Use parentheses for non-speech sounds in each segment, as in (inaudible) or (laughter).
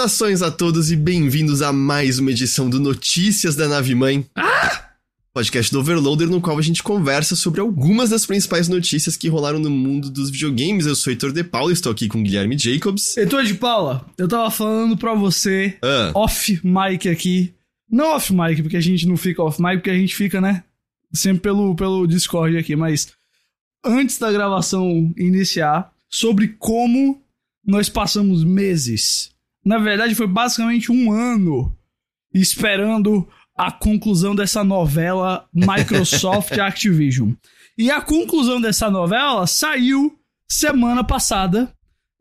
Saudações a todos e bem-vindos a mais uma edição do Notícias da Nave Mãe. Ah! Podcast do Overloader, no qual a gente conversa sobre algumas das principais notícias que rolaram no mundo dos videogames. Eu sou Heitor De Paula, estou aqui com Guilherme Jacobs. Heitor de Paula, eu tava falando pra você, ah. off mic aqui. Não off mic, porque a gente não fica off mic, porque a gente fica, né? Sempre pelo, pelo Discord aqui, mas antes da gravação iniciar, sobre como nós passamos meses. Na verdade, foi basicamente um ano esperando a conclusão dessa novela Microsoft (laughs) Activision. E a conclusão dessa novela saiu semana passada,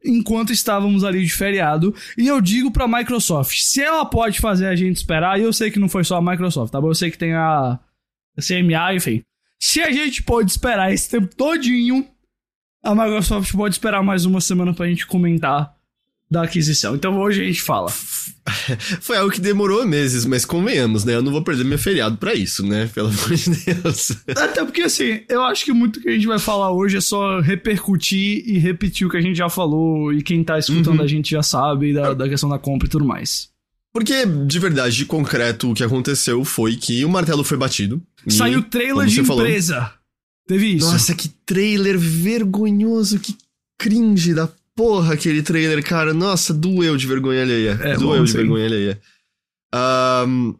enquanto estávamos ali de feriado. E eu digo pra Microsoft: se ela pode fazer a gente esperar, e eu sei que não foi só a Microsoft, tá bom? Eu sei que tem a CMA, enfim. Se a gente pode esperar esse tempo todinho a Microsoft pode esperar mais uma semana pra gente comentar da aquisição. Então hoje a gente fala. (laughs) Foi algo que demorou meses, mas convenhamos, né? Eu não vou perder meu feriado para isso, né? Pelo amor de Deus. (laughs) Até porque, assim, eu acho que muito que a gente vai falar hoje é só repercutir e repetir o que a gente já falou e quem tá escutando uhum. a gente já sabe da, da questão da compra e tudo mais. Porque, de verdade, de concreto, o que aconteceu foi que o martelo foi batido. Saiu trailer de empresa. Falou, Teve isso. Nossa, que trailer vergonhoso, que cringe da porra aquele trailer, cara. Nossa, doeu de vergonha alheia. É, doeu bom, de sim. vergonha alheia. Um,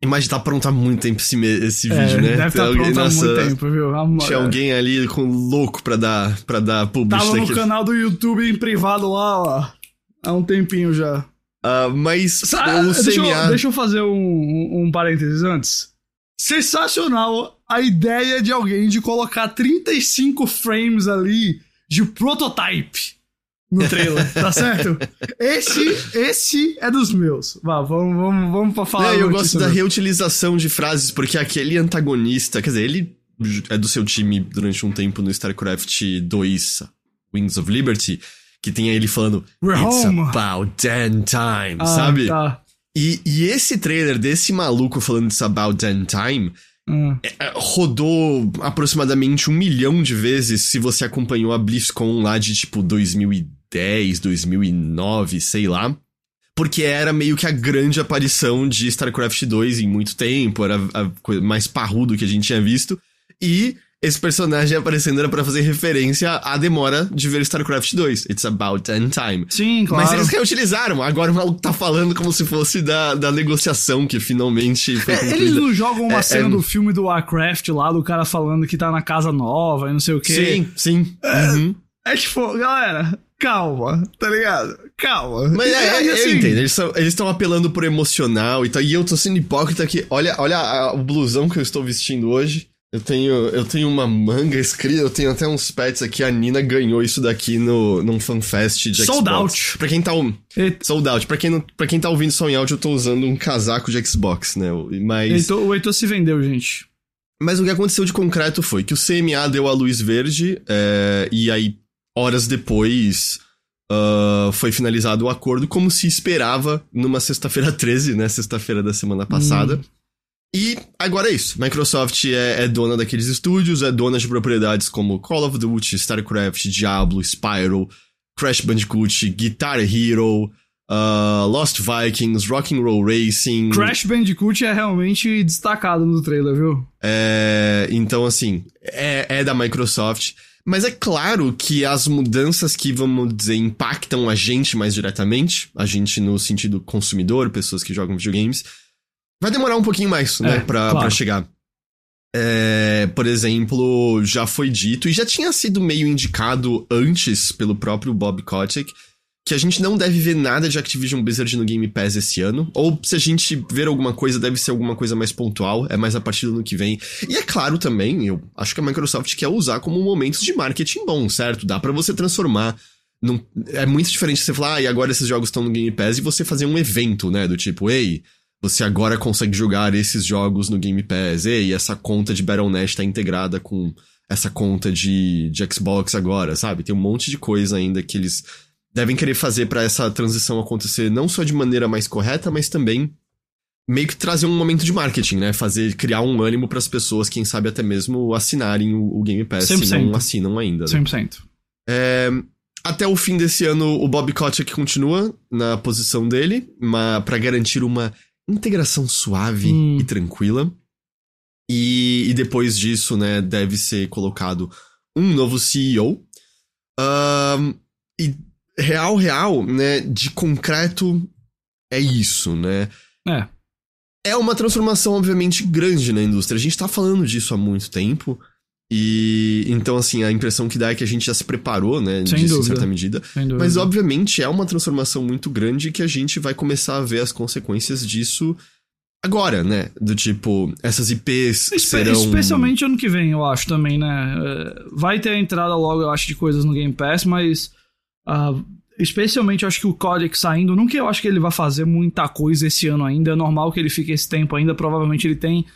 Imagina, tá pronto há muito tempo esse, esse é, vídeo, né? Deve estar tá pronto há muito tempo, viu? Amor, tinha alguém ali com louco pra dar, pra dar publicidade. Tava no canal do YouTube em privado lá, ó. Há um tempinho já. Uh, mas Sa o deixa, CMA... eu, deixa eu fazer um, um, um parênteses antes. Sensacional a ideia de alguém de colocar 35 frames ali de prototype no trailer, tá certo? Esse, esse é dos meus. Vá, vamos, vamos, vamos pra falar. É, eu gosto da reutilização de frases, porque aquele antagonista, quer dizer, ele é do seu time durante um tempo no StarCraft 2 Wings of Liberty, que tem ele falando We're It's home. about damn time, ah, sabe? Tá. E, e esse trailer desse maluco falando It's about damn time Hum. Rodou aproximadamente um milhão de vezes se você acompanhou a BlizzCon lá de tipo 2010, 2009, sei lá. Porque era meio que a grande aparição de StarCraft 2 em muito tempo, era a coisa mais parrudo que a gente tinha visto. E esse personagem aparecendo era pra fazer referência à demora de ver StarCraft 2. It's about time. Sim, claro. Mas eles reutilizaram. Agora o maluco tá falando como se fosse da, da negociação que finalmente foi é, Eles não jogam uma é, cena é... do filme do Warcraft lá, do cara falando que tá na casa nova e não sei o quê. Sim, sim. É, uhum. é tipo, galera, calma, tá ligado? Calma. Mas é, é assim, eu entendo, eles estão apelando por emocional e tal. E eu tô sendo hipócrita aqui. Olha, olha a, o blusão que eu estou vestindo hoje. Eu tenho, eu tenho uma manga escrita, eu tenho até uns pets aqui. A Nina ganhou isso daqui no, num fanfest de Sold Xbox. out. Pra quem tá. Sold out. Pra quem, não, pra quem tá ouvindo som em áudio, eu tô usando um casaco de Xbox, né? Mas. Heitor, o Heitor se vendeu, gente. Mas o que aconteceu de concreto foi que o CMA deu a luz verde, é, e aí, horas depois, uh, foi finalizado o acordo, como se esperava numa sexta-feira (laughs) 13, né? Sexta-feira da semana passada. Hum. E agora é isso. Microsoft é, é, dona daqueles estúdios, é dona de propriedades como Call of Duty, StarCraft, Diablo, Spyro, Crash Bandicoot, Guitar Hero, uh, Lost Vikings, Rock'n'Roll Racing. Crash Bandicoot é realmente destacado no trailer, viu? É, então, assim, é, é da Microsoft. Mas é claro que as mudanças que, vamos dizer, impactam a gente mais diretamente, a gente no sentido consumidor, pessoas que jogam videogames, vai demorar um pouquinho mais, né, é, pra, claro. pra chegar. É, por exemplo, já foi dito e já tinha sido meio indicado antes pelo próprio Bob Kotick que a gente não deve ver nada de Activision Blizzard no Game Pass esse ano. Ou se a gente ver alguma coisa, deve ser alguma coisa mais pontual, é mais a partir do ano que vem. E é claro também, eu acho que a Microsoft quer usar como momentos de marketing bom, certo? Dá para você transformar. Num... É muito diferente você falar, ah, e agora esses jogos estão no Game Pass, e você fazer um evento, né? Do tipo, ei, você agora consegue jogar esses jogos no Game Pass. E essa conta de Battle.net está integrada com essa conta de, de Xbox agora, sabe? Tem um monte de coisa ainda que eles devem querer fazer para essa transição acontecer não só de maneira mais correta, mas também meio que trazer um momento de marketing, né? Fazer, criar um ânimo para as pessoas, quem sabe até mesmo assinarem o, o Game Pass 100%. se não assinam ainda. Né? 100%. É, Até o fim desse ano, o Bob Kotick continua na posição dele, para garantir uma integração suave hum. e tranquila. E, e, depois disso, né, deve ser colocado um novo CEO. Um, e real, real, né, de concreto é isso, né? É. É uma transformação, obviamente, grande na indústria. A gente tá falando disso há muito tempo. E então, assim, a impressão que dá é que a gente já se preparou, né? Sem disso, dúvida. em certa medida. Mas, obviamente, é uma transformação muito grande que a gente vai começar a ver as consequências disso agora, né? Do tipo, essas IPs Espe serão... Especialmente ano que vem, eu acho, também, né? É, vai ter a entrada logo, eu acho, de coisas no Game Pass, mas... Uh, especialmente, eu acho que o Codec saindo, não que eu acho que ele vai fazer muita coisa esse ano ainda, é normal que ele fique esse tempo ainda, provavelmente ele tem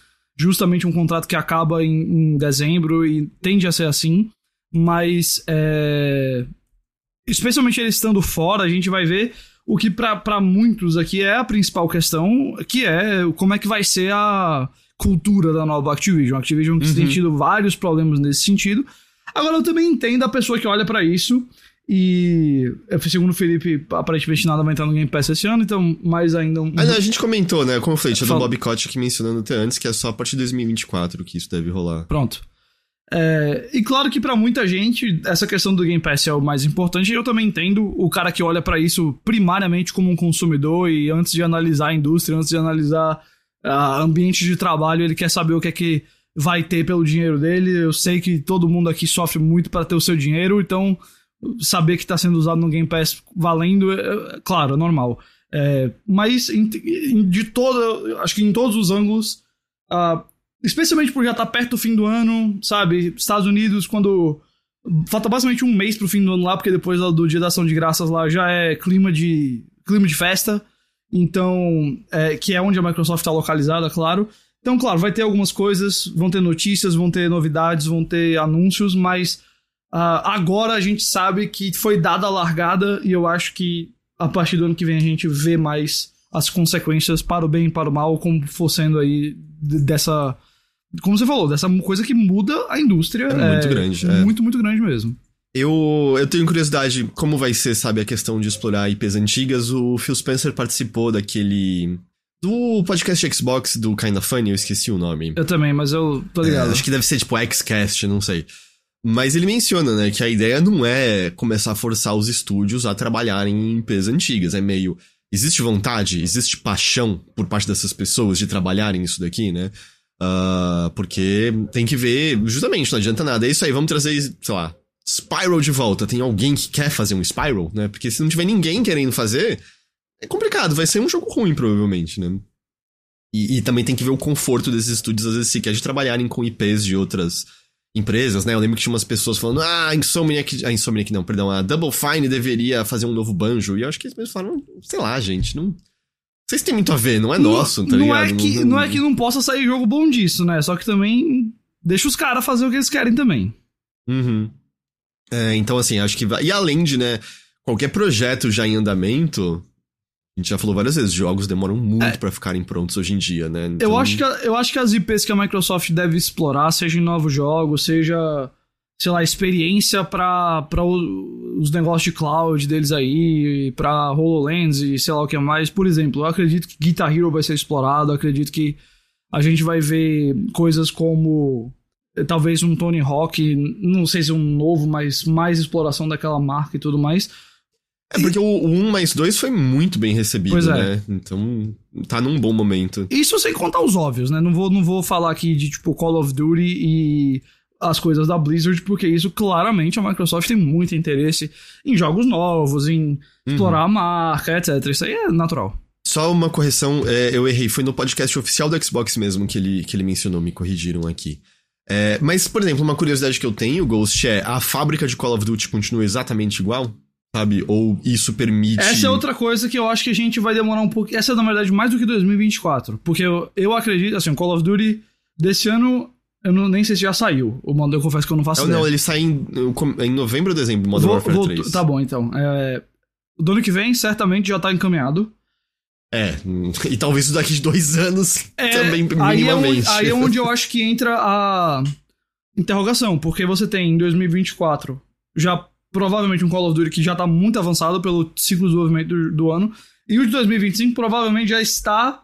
justamente um contrato que acaba em, em dezembro e tende a ser assim, mas é, especialmente ele estando fora, a gente vai ver o que para muitos aqui é a principal questão, que é como é que vai ser a cultura da nova Activision. A Activision uhum. tem tido vários problemas nesse sentido. Agora eu também entendo a pessoa que olha para isso e, segundo o Felipe, aparentemente nada vai entrar no Game Pass esse ano, então mais ainda um. Ah, não, a gente comentou, né? Como foi, tinha do Bob Kotick mencionando até antes, que é só a partir de 2024 que isso deve rolar. Pronto. É, e claro que para muita gente essa questão do Game Pass é o mais importante. E eu também entendo o cara que olha para isso primariamente como um consumidor e antes de analisar a indústria, antes de analisar uh, ambiente de trabalho, ele quer saber o que é que vai ter pelo dinheiro dele. Eu sei que todo mundo aqui sofre muito para ter o seu dinheiro, então saber que está sendo usado no Game Pass valendo, é, é claro, é normal. É, mas em, de toda, acho que em todos os ângulos, uh, especialmente por já estar tá perto do fim do ano, sabe? Estados Unidos, quando falta basicamente um mês pro fim do ano lá, porque depois do Dia da Ação de Graças lá já é clima de clima de festa. Então, é, que é onde a Microsoft está localizada, claro. Então, claro, vai ter algumas coisas, vão ter notícias, vão ter novidades, vão ter anúncios, mas Uh, agora a gente sabe que foi dada a largada e eu acho que a partir do ano que vem a gente vê mais as consequências para o bem e para o mal, como for sendo aí dessa. Como você falou, dessa coisa que muda a indústria. É muito é, grande. É. Muito, muito grande mesmo. Eu, eu tenho curiosidade, como vai ser, sabe, a questão de explorar IPs antigas. O Phil Spencer participou daquele. Do podcast Xbox do Kinda Funny, eu esqueci o nome. Eu também, mas eu tô ligado. É, acho que deve ser tipo Xcast, não sei. Mas ele menciona, né, que a ideia não é começar a forçar os estúdios a trabalharem em empresas antigas. É meio. Existe vontade, existe paixão por parte dessas pessoas de trabalharem nisso daqui, né? Uh, porque tem que ver, justamente, não adianta nada. É isso aí, vamos trazer, sei lá, Spiral de volta. Tem alguém que quer fazer um Spiral, né? Porque se não tiver ninguém querendo fazer, é complicado, vai ser um jogo ruim, provavelmente, né? E, e também tem que ver o conforto desses estúdios, às vezes, se quer de trabalharem com IPs de outras empresas, né? Eu lembro que tinha umas pessoas falando, ah, a Insomniac, a Insomniac não, perdão, a Double Fine deveria fazer um novo banjo. E eu acho que eles mesmos falaram, sei lá, gente, não... Vocês têm muito a ver, não é nosso, tá não? É que, não, não é que não possa sair jogo bom disso, né? Só que também deixa os caras fazer o que eles querem também. Uhum. É, então, assim, acho que... E além de, né, qualquer projeto já em andamento, a gente já falou várias vezes, jogos demoram muito é. para ficarem prontos hoje em dia, né? Então... Eu, acho que, eu acho que as IPs que a Microsoft deve explorar, seja em novos jogos, seja, sei lá, experiência para os negócios de cloud deles aí, para HoloLens e sei lá o que mais. Por exemplo, eu acredito que Guitar Hero vai ser explorado, acredito que a gente vai ver coisas como talvez um Tony Hawk, não sei se um novo, mas mais exploração daquela marca e tudo mais. É porque o, o 1 mais 2 foi muito bem recebido, pois é. né? Então tá num bom momento. Isso sem contar os óbvios, né? Não vou, não vou falar aqui de tipo Call of Duty e as coisas da Blizzard, porque isso claramente a Microsoft tem muito interesse em jogos novos, em uhum. explorar a marca, etc. Isso aí é natural. Só uma correção, é, eu errei, foi no podcast oficial do Xbox mesmo que ele, que ele mencionou, me corrigiram aqui. É, mas, por exemplo, uma curiosidade que eu tenho, Ghost, é a fábrica de Call of Duty continua exatamente igual? Sabe? Ou isso permite. Essa é outra coisa que eu acho que a gente vai demorar um pouco. Essa é, na verdade, mais do que 2024. Porque eu, eu acredito, assim, o Call of Duty desse ano, eu não, nem sei se já saiu. O Modern eu confesso que eu não faço eu, ideia. Não, ele sai em, em novembro ou dezembro, Modern vou, Warfare vou, 3. Tá bom, então. É, do ano que vem, certamente já tá encaminhado. É, e talvez daqui de dois (laughs) anos é, também, minimamente. Aí é, onde, aí é onde eu acho que entra a interrogação, porque você tem em 2024 já provavelmente um Call of Duty que já tá muito avançado pelo ciclo de desenvolvimento do, do ano. E o de 2025 provavelmente já está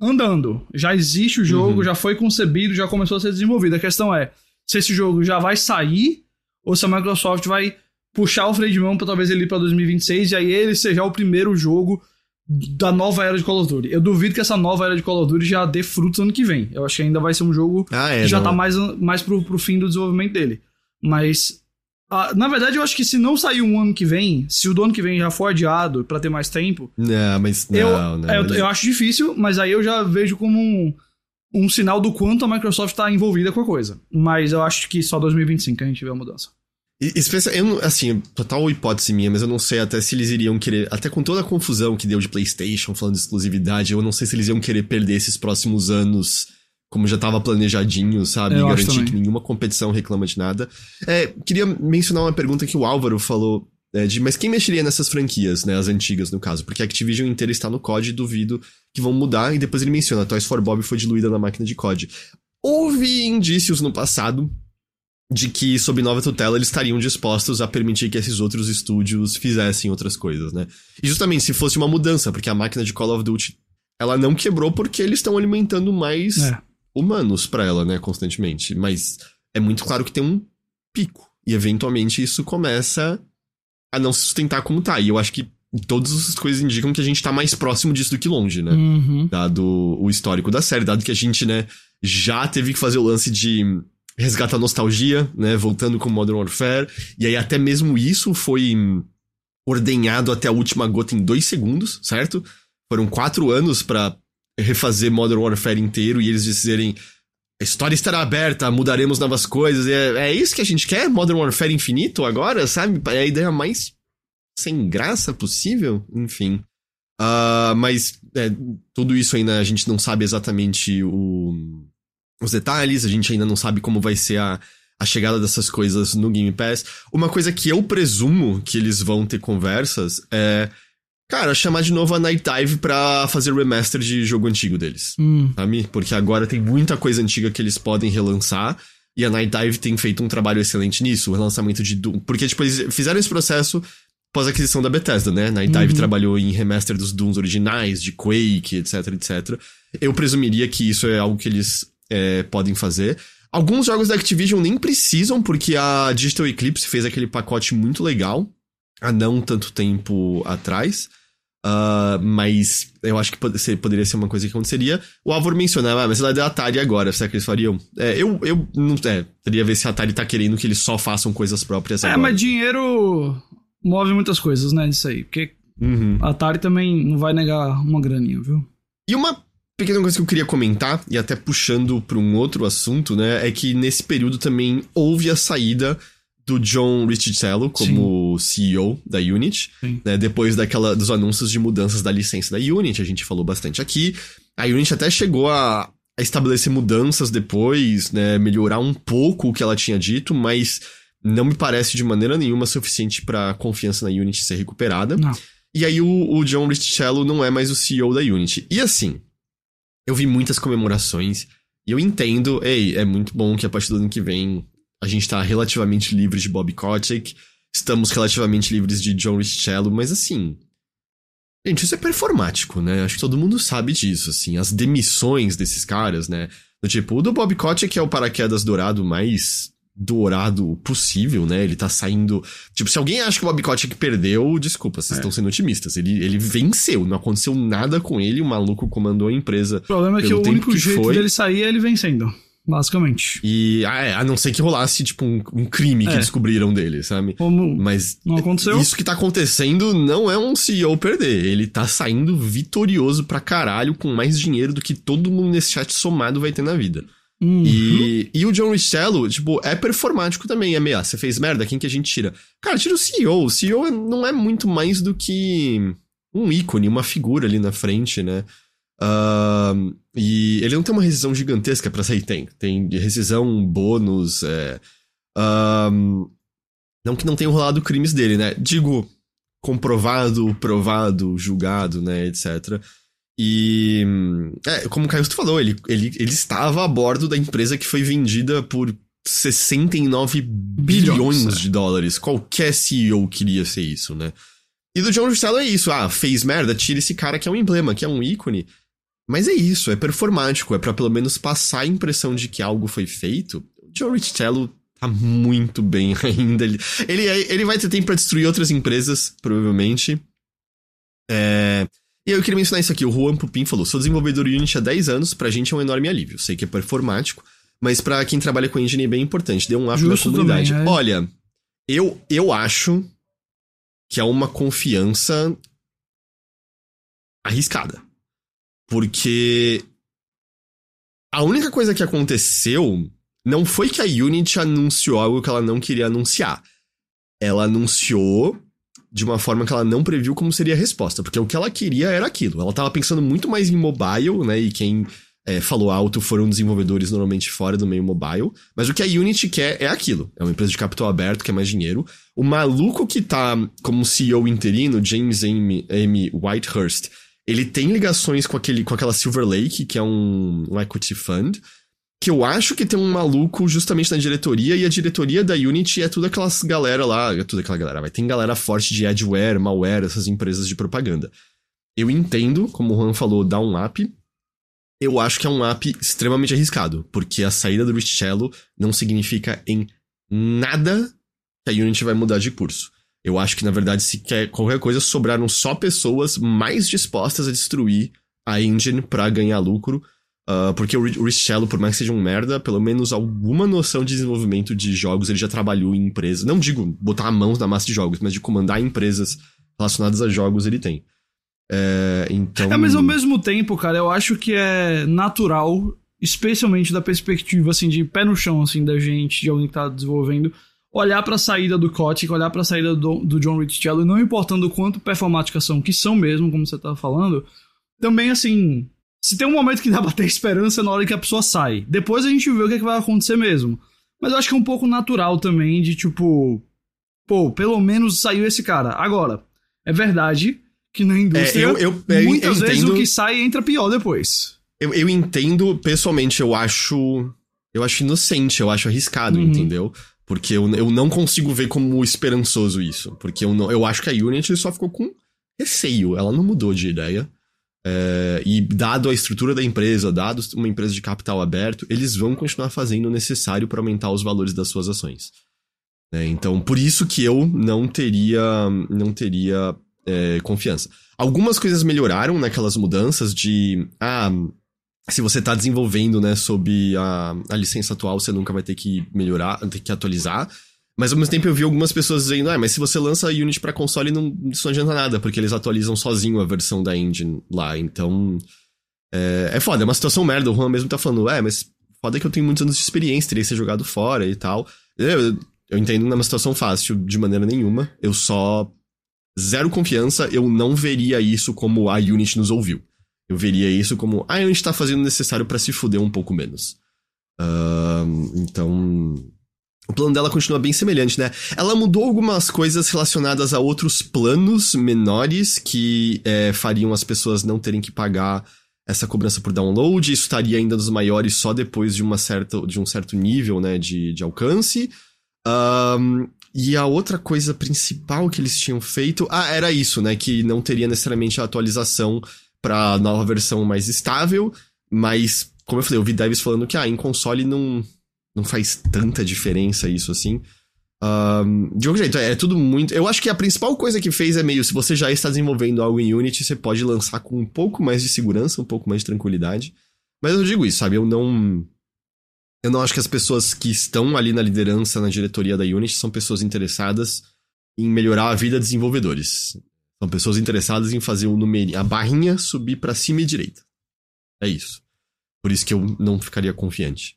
andando. Já existe o jogo, uhum. já foi concebido, já começou a ser desenvolvido. A questão é se esse jogo já vai sair ou se a Microsoft vai puxar o freio de mão para talvez ele ir para 2026 e aí ele seja o primeiro jogo da nova era de Call of Duty. Eu duvido que essa nova era de Call of Duty já dê frutos ano que vem. Eu acho que ainda vai ser um jogo ah, é, que já não. tá mais, mais pro, pro fim do desenvolvimento dele. Mas ah, na verdade, eu acho que se não sair um ano que vem, se o do ano que vem já for adiado para ter mais tempo. Não, mas não, eu, não, eu, mas... eu, acho difícil, mas aí eu já vejo como um, um sinal do quanto a Microsoft tá envolvida com a coisa. Mas eu acho que só 2025 a gente vê a mudança. Eu, assim, total hipótese minha, mas eu não sei até se eles iriam querer. Até com toda a confusão que deu de PlayStation falando de exclusividade, eu não sei se eles iam querer perder esses próximos anos como já estava planejadinho, sabe? Eu garantir que nenhuma competição reclama de nada. É, queria mencionar uma pergunta que o Álvaro falou. É, de, mas quem mexeria nessas franquias, né? As antigas, no caso. Porque a Activision inteira está no COD e duvido que vão mudar. E depois ele menciona, Toys for Bob foi diluída na máquina de COD. Houve indícios no passado de que, sob nova tutela, eles estariam dispostos a permitir que esses outros estúdios fizessem outras coisas, né? E justamente se fosse uma mudança, porque a máquina de Call of Duty ela não quebrou porque eles estão alimentando mais é humanos para ela, né, constantemente. Mas é muito claro que tem um pico. E eventualmente isso começa a não se sustentar como tá. E eu acho que todas as coisas indicam que a gente tá mais próximo disso do que longe, né? Uhum. Dado o histórico da série, dado que a gente, né, já teve que fazer o lance de resgatar a nostalgia, né, voltando com Modern Warfare. E aí até mesmo isso foi ordenhado até a última gota em dois segundos, certo? Foram quatro anos para refazer Modern Warfare inteiro e eles dizerem a história estará aberta, mudaremos novas coisas. É, é isso que a gente quer? Modern Warfare infinito agora, sabe? É a ideia mais sem graça possível? Enfim. Uh, mas é, tudo isso ainda a gente não sabe exatamente o, os detalhes, a gente ainda não sabe como vai ser a, a chegada dessas coisas no Game Pass. Uma coisa que eu presumo que eles vão ter conversas é Cara, chamar de novo a Night Dive pra fazer remaster de jogo antigo deles. Hum. Sabe? Porque agora tem muita coisa antiga que eles podem relançar. E a Night Dive tem feito um trabalho excelente nisso, o relançamento de Doom. Porque, tipo, eles fizeram esse processo pós aquisição da Bethesda, né? Night Dive uhum. trabalhou em remaster dos Dooms originais, de Quake, etc, etc. Eu presumiria que isso é algo que eles é, podem fazer. Alguns jogos da Activision nem precisam, porque a Digital Eclipse fez aquele pacote muito legal há não tanto tempo atrás. Uh, mas eu acho que pode ser, poderia ser uma coisa que aconteceria. O Álvaro mencionava, ah, mas ela é da Atari agora, será que eles fariam? É, eu, eu não. É, teria a ver se a Atari tá querendo que eles só façam coisas próprias é, agora. É, mas dinheiro move muitas coisas, né, disso aí. Porque uhum. a Atari também não vai negar uma graninha, viu? E uma pequena coisa que eu queria comentar, e até puxando para um outro assunto, né, é que nesse período também houve a saída do John Ricciello como Sim. CEO da Unity, né, depois daquela dos anúncios de mudanças da licença da Unity, a gente falou bastante aqui. A Unity até chegou a, a estabelecer mudanças depois, né, melhorar um pouco o que ela tinha dito, mas não me parece de maneira nenhuma suficiente para a confiança na Unity ser recuperada. Não. E aí o, o John Ricciello não é mais o CEO da Unity. E assim, eu vi muitas comemorações e eu entendo, ei, é muito bom que a partir do ano que vem a gente tá relativamente livre de Bob Kotick, estamos relativamente livres de John Richello, mas assim. Gente, isso é performático, né? Acho que todo mundo sabe disso, assim. As demissões desses caras, né? Do tipo, o do Bob Kotick é o paraquedas dourado mais dourado possível, né? Ele tá saindo. Tipo, se alguém acha que o Bob Kotick perdeu, desculpa, vocês é. estão sendo otimistas. Ele, ele venceu, não aconteceu nada com ele, o maluco comandou a empresa. O problema é que o único que jeito foi... dele sair é ele vencendo. Basicamente. E ah, é, a não ser que rolasse, tipo, um, um crime é. que descobriram dele, sabe? Como Mas não aconteceu. isso que tá acontecendo não é um CEO perder. Ele tá saindo vitorioso pra caralho com mais dinheiro do que todo mundo nesse chat somado vai ter na vida. Uhum. E, e o John Richello, tipo, é performático também. É meio, ah, você fez merda, quem que a gente tira? Cara, tira o CEO. O CEO não é muito mais do que um ícone, uma figura ali na frente, né? Uh, e ele não tem uma rescisão gigantesca para sair, tem. Tem rescisão, bônus, é. Uh, não que não tenham rolado crimes dele, né? Digo, comprovado, provado, julgado, né, etc. E. É, como o Caio falou, ele, ele, ele estava a bordo da empresa que foi vendida por 69 bilhões, bilhões de dólares. Qualquer CEO queria ser isso, né? E do John Russell é isso. Ah, fez merda, tira esse cara que é um emblema, que é um ícone. Mas é isso, é performático, é para pelo menos passar a impressão de que algo foi feito. O John Richello tá muito bem (laughs) ainda. Ele, ele, é, ele vai ter tempo pra destruir outras empresas, provavelmente. É... E eu queria mencionar isso aqui. O Juan Pupin falou: sou desenvolvedor Unity há 10 anos, pra gente é um enorme alívio. Sei que é performático, mas para quem trabalha com engine é bem importante. Dê um up na comunidade. Também, é. Olha, eu, eu acho que é uma confiança arriscada. Porque a única coisa que aconteceu não foi que a Unity anunciou algo que ela não queria anunciar. Ela anunciou de uma forma que ela não previu como seria a resposta, porque o que ela queria era aquilo. Ela estava pensando muito mais em mobile, né? E quem é, falou alto foram desenvolvedores normalmente fora do meio mobile. Mas o que a Unity quer é aquilo. É uma empresa de capital aberto, quer mais dinheiro. O maluco que tá como CEO interino, James M. M. Whitehurst, ele tem ligações com, aquele, com aquela Silver Lake, que é um, um equity fund, que eu acho que tem um maluco justamente na diretoria, e a diretoria da Unity é tudo aquelas galera lá, é tudo aquela galera, vai. Tem galera forte de adware, malware, essas empresas de propaganda. Eu entendo, como o Juan falou, dar um app. Eu acho que é um app extremamente arriscado, porque a saída do Richello não significa em nada que a Unity vai mudar de curso. Eu acho que, na verdade, se quer qualquer coisa, sobraram só pessoas mais dispostas a destruir a engine para ganhar lucro. Uh, porque o Richello, por mais que seja um merda, pelo menos alguma noção de desenvolvimento de jogos ele já trabalhou em empresas. Não digo botar a mão na massa de jogos, mas de comandar empresas relacionadas a jogos ele tem. É, então... é, mas ao mesmo tempo, cara, eu acho que é natural, especialmente da perspectiva, assim, de pé no chão, assim, da gente, de alguém que tá desenvolvendo, olhar para a saída do Kotick, olhar para a saída do, do John Richello, e não importando quanto performáticas são, que são mesmo, como você tá falando, também assim, se tem um momento que dá (laughs) pra ter esperança na hora que a pessoa sai. Depois a gente vê o que, é que vai acontecer mesmo. Mas eu acho que é um pouco natural também de tipo, pô, pelo menos saiu esse cara. Agora, é verdade que na indústria, é, eu, eu, eu, muitas vezes entendo... o que sai entra pior depois. Eu, eu entendo, pessoalmente, eu acho. Eu acho inocente, eu acho arriscado, uhum. entendeu? Porque eu, eu não consigo ver como esperançoso isso. Porque eu, não, eu acho que a Unity só ficou com receio. Ela não mudou de ideia. É, e dado a estrutura da empresa, dado uma empresa de capital aberto, eles vão continuar fazendo o necessário para aumentar os valores das suas ações. É, então, por isso que eu não teria, não teria é, confiança. Algumas coisas melhoraram naquelas mudanças de. Ah, se você está desenvolvendo, né, sob a, a licença atual, você nunca vai ter que melhorar, ter que atualizar. Mas ao mesmo tempo eu vi algumas pessoas dizendo, ah, mas se você lança a Unity para console, não, isso não adianta nada, porque eles atualizam sozinho a versão da engine lá. Então. É, é foda, é uma situação merda. O Juan mesmo tá falando, é, mas foda que eu tenho muitos anos de experiência, teria que ser jogado fora e tal. Eu, eu entendo não é uma situação fácil de maneira nenhuma. Eu só. Zero confiança, eu não veria isso como a Unity nos ouviu. Eu veria isso como, ah, a gente tá fazendo o necessário para se fuder um pouco menos. Uh, então. O plano dela continua bem semelhante, né? Ela mudou algumas coisas relacionadas a outros planos menores que é, fariam as pessoas não terem que pagar essa cobrança por download. Isso estaria ainda nos maiores só depois de, uma certa, de um certo nível né, de, de alcance. Um, e a outra coisa principal que eles tinham feito. Ah, era isso, né? Que não teria necessariamente a atualização pra nova versão mais estável, mas, como eu falei, eu vi devs falando que, ah, em console não, não faz tanta diferença isso assim. Um, de qualquer jeito, é, é, tudo muito. Eu acho que a principal coisa que fez é meio: se você já está desenvolvendo algo em Unity, você pode lançar com um pouco mais de segurança, um pouco mais de tranquilidade. Mas eu digo isso, sabe? Eu não. Eu não acho que as pessoas que estão ali na liderança, na diretoria da Unity, são pessoas interessadas em melhorar a vida de desenvolvedores. São pessoas interessadas em fazer o número, a barrinha subir para cima e direita. É isso. Por isso que eu não ficaria confiante.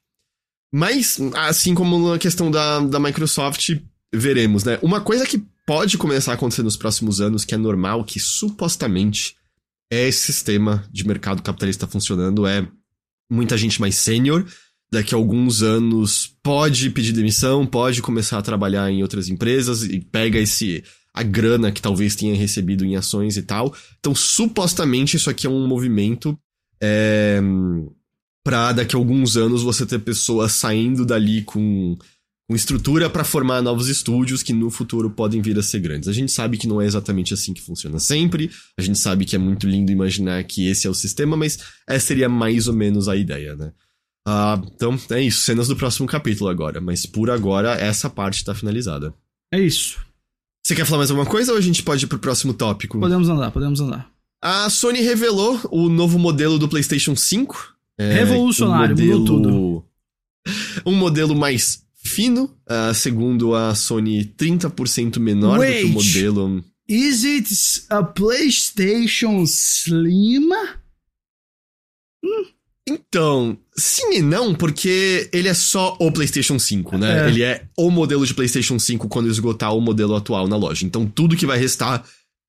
Mas, assim como na questão da, da Microsoft, veremos, né? Uma coisa que pode começar a acontecer nos próximos anos, que é normal, que supostamente é esse sistema de mercado capitalista funcionando, é muita gente mais sênior, daqui a alguns anos pode pedir demissão, pode começar a trabalhar em outras empresas e pega esse a grana que talvez tenha recebido em ações e tal. Então, supostamente, isso aqui é um movimento é, pra daqui a alguns anos você ter pessoas saindo dali com, com estrutura para formar novos estúdios que no futuro podem vir a ser grandes. A gente sabe que não é exatamente assim que funciona sempre, a gente sabe que é muito lindo imaginar que esse é o sistema, mas essa seria mais ou menos a ideia, né? Uh, então, é isso. Cenas do próximo capítulo agora. Mas por agora, essa parte tá finalizada. É isso. Você quer falar mais alguma coisa ou a gente pode ir pro próximo tópico? Podemos andar, podemos andar. A Sony revelou o novo modelo do PlayStation 5. É, Revolucionário, um modelo, mudou tudo. (laughs) Um modelo mais fino, uh, segundo a Sony, 30% menor Wait, do que o modelo. Is it a PlayStation Slim? Hum. Então, sim e não, porque ele é só o PlayStation 5, né? É. Ele é o modelo de PlayStation 5 quando esgotar o modelo atual na loja. Então, tudo que vai restar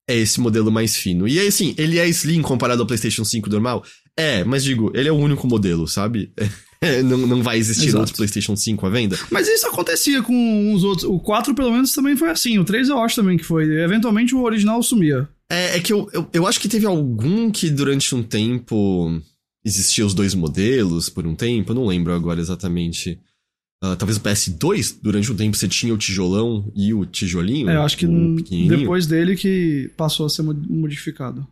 é esse modelo mais fino. E aí, assim, ele é slim comparado ao PlayStation 5 normal? É, mas digo, ele é o único modelo, sabe? (laughs) não, não vai existir Exato. outro PlayStation 5 à venda. Mas isso acontecia com os outros. O 4, pelo menos, também foi assim. O 3 eu acho também que foi. Eventualmente o original sumia. É, é que eu, eu, eu acho que teve algum que durante um tempo existiam os dois modelos por um tempo, eu não lembro agora exatamente. Uh, talvez o PS2, durante um tempo você tinha o tijolão e o tijolinho. É, eu acho que depois dele que passou a ser modificado.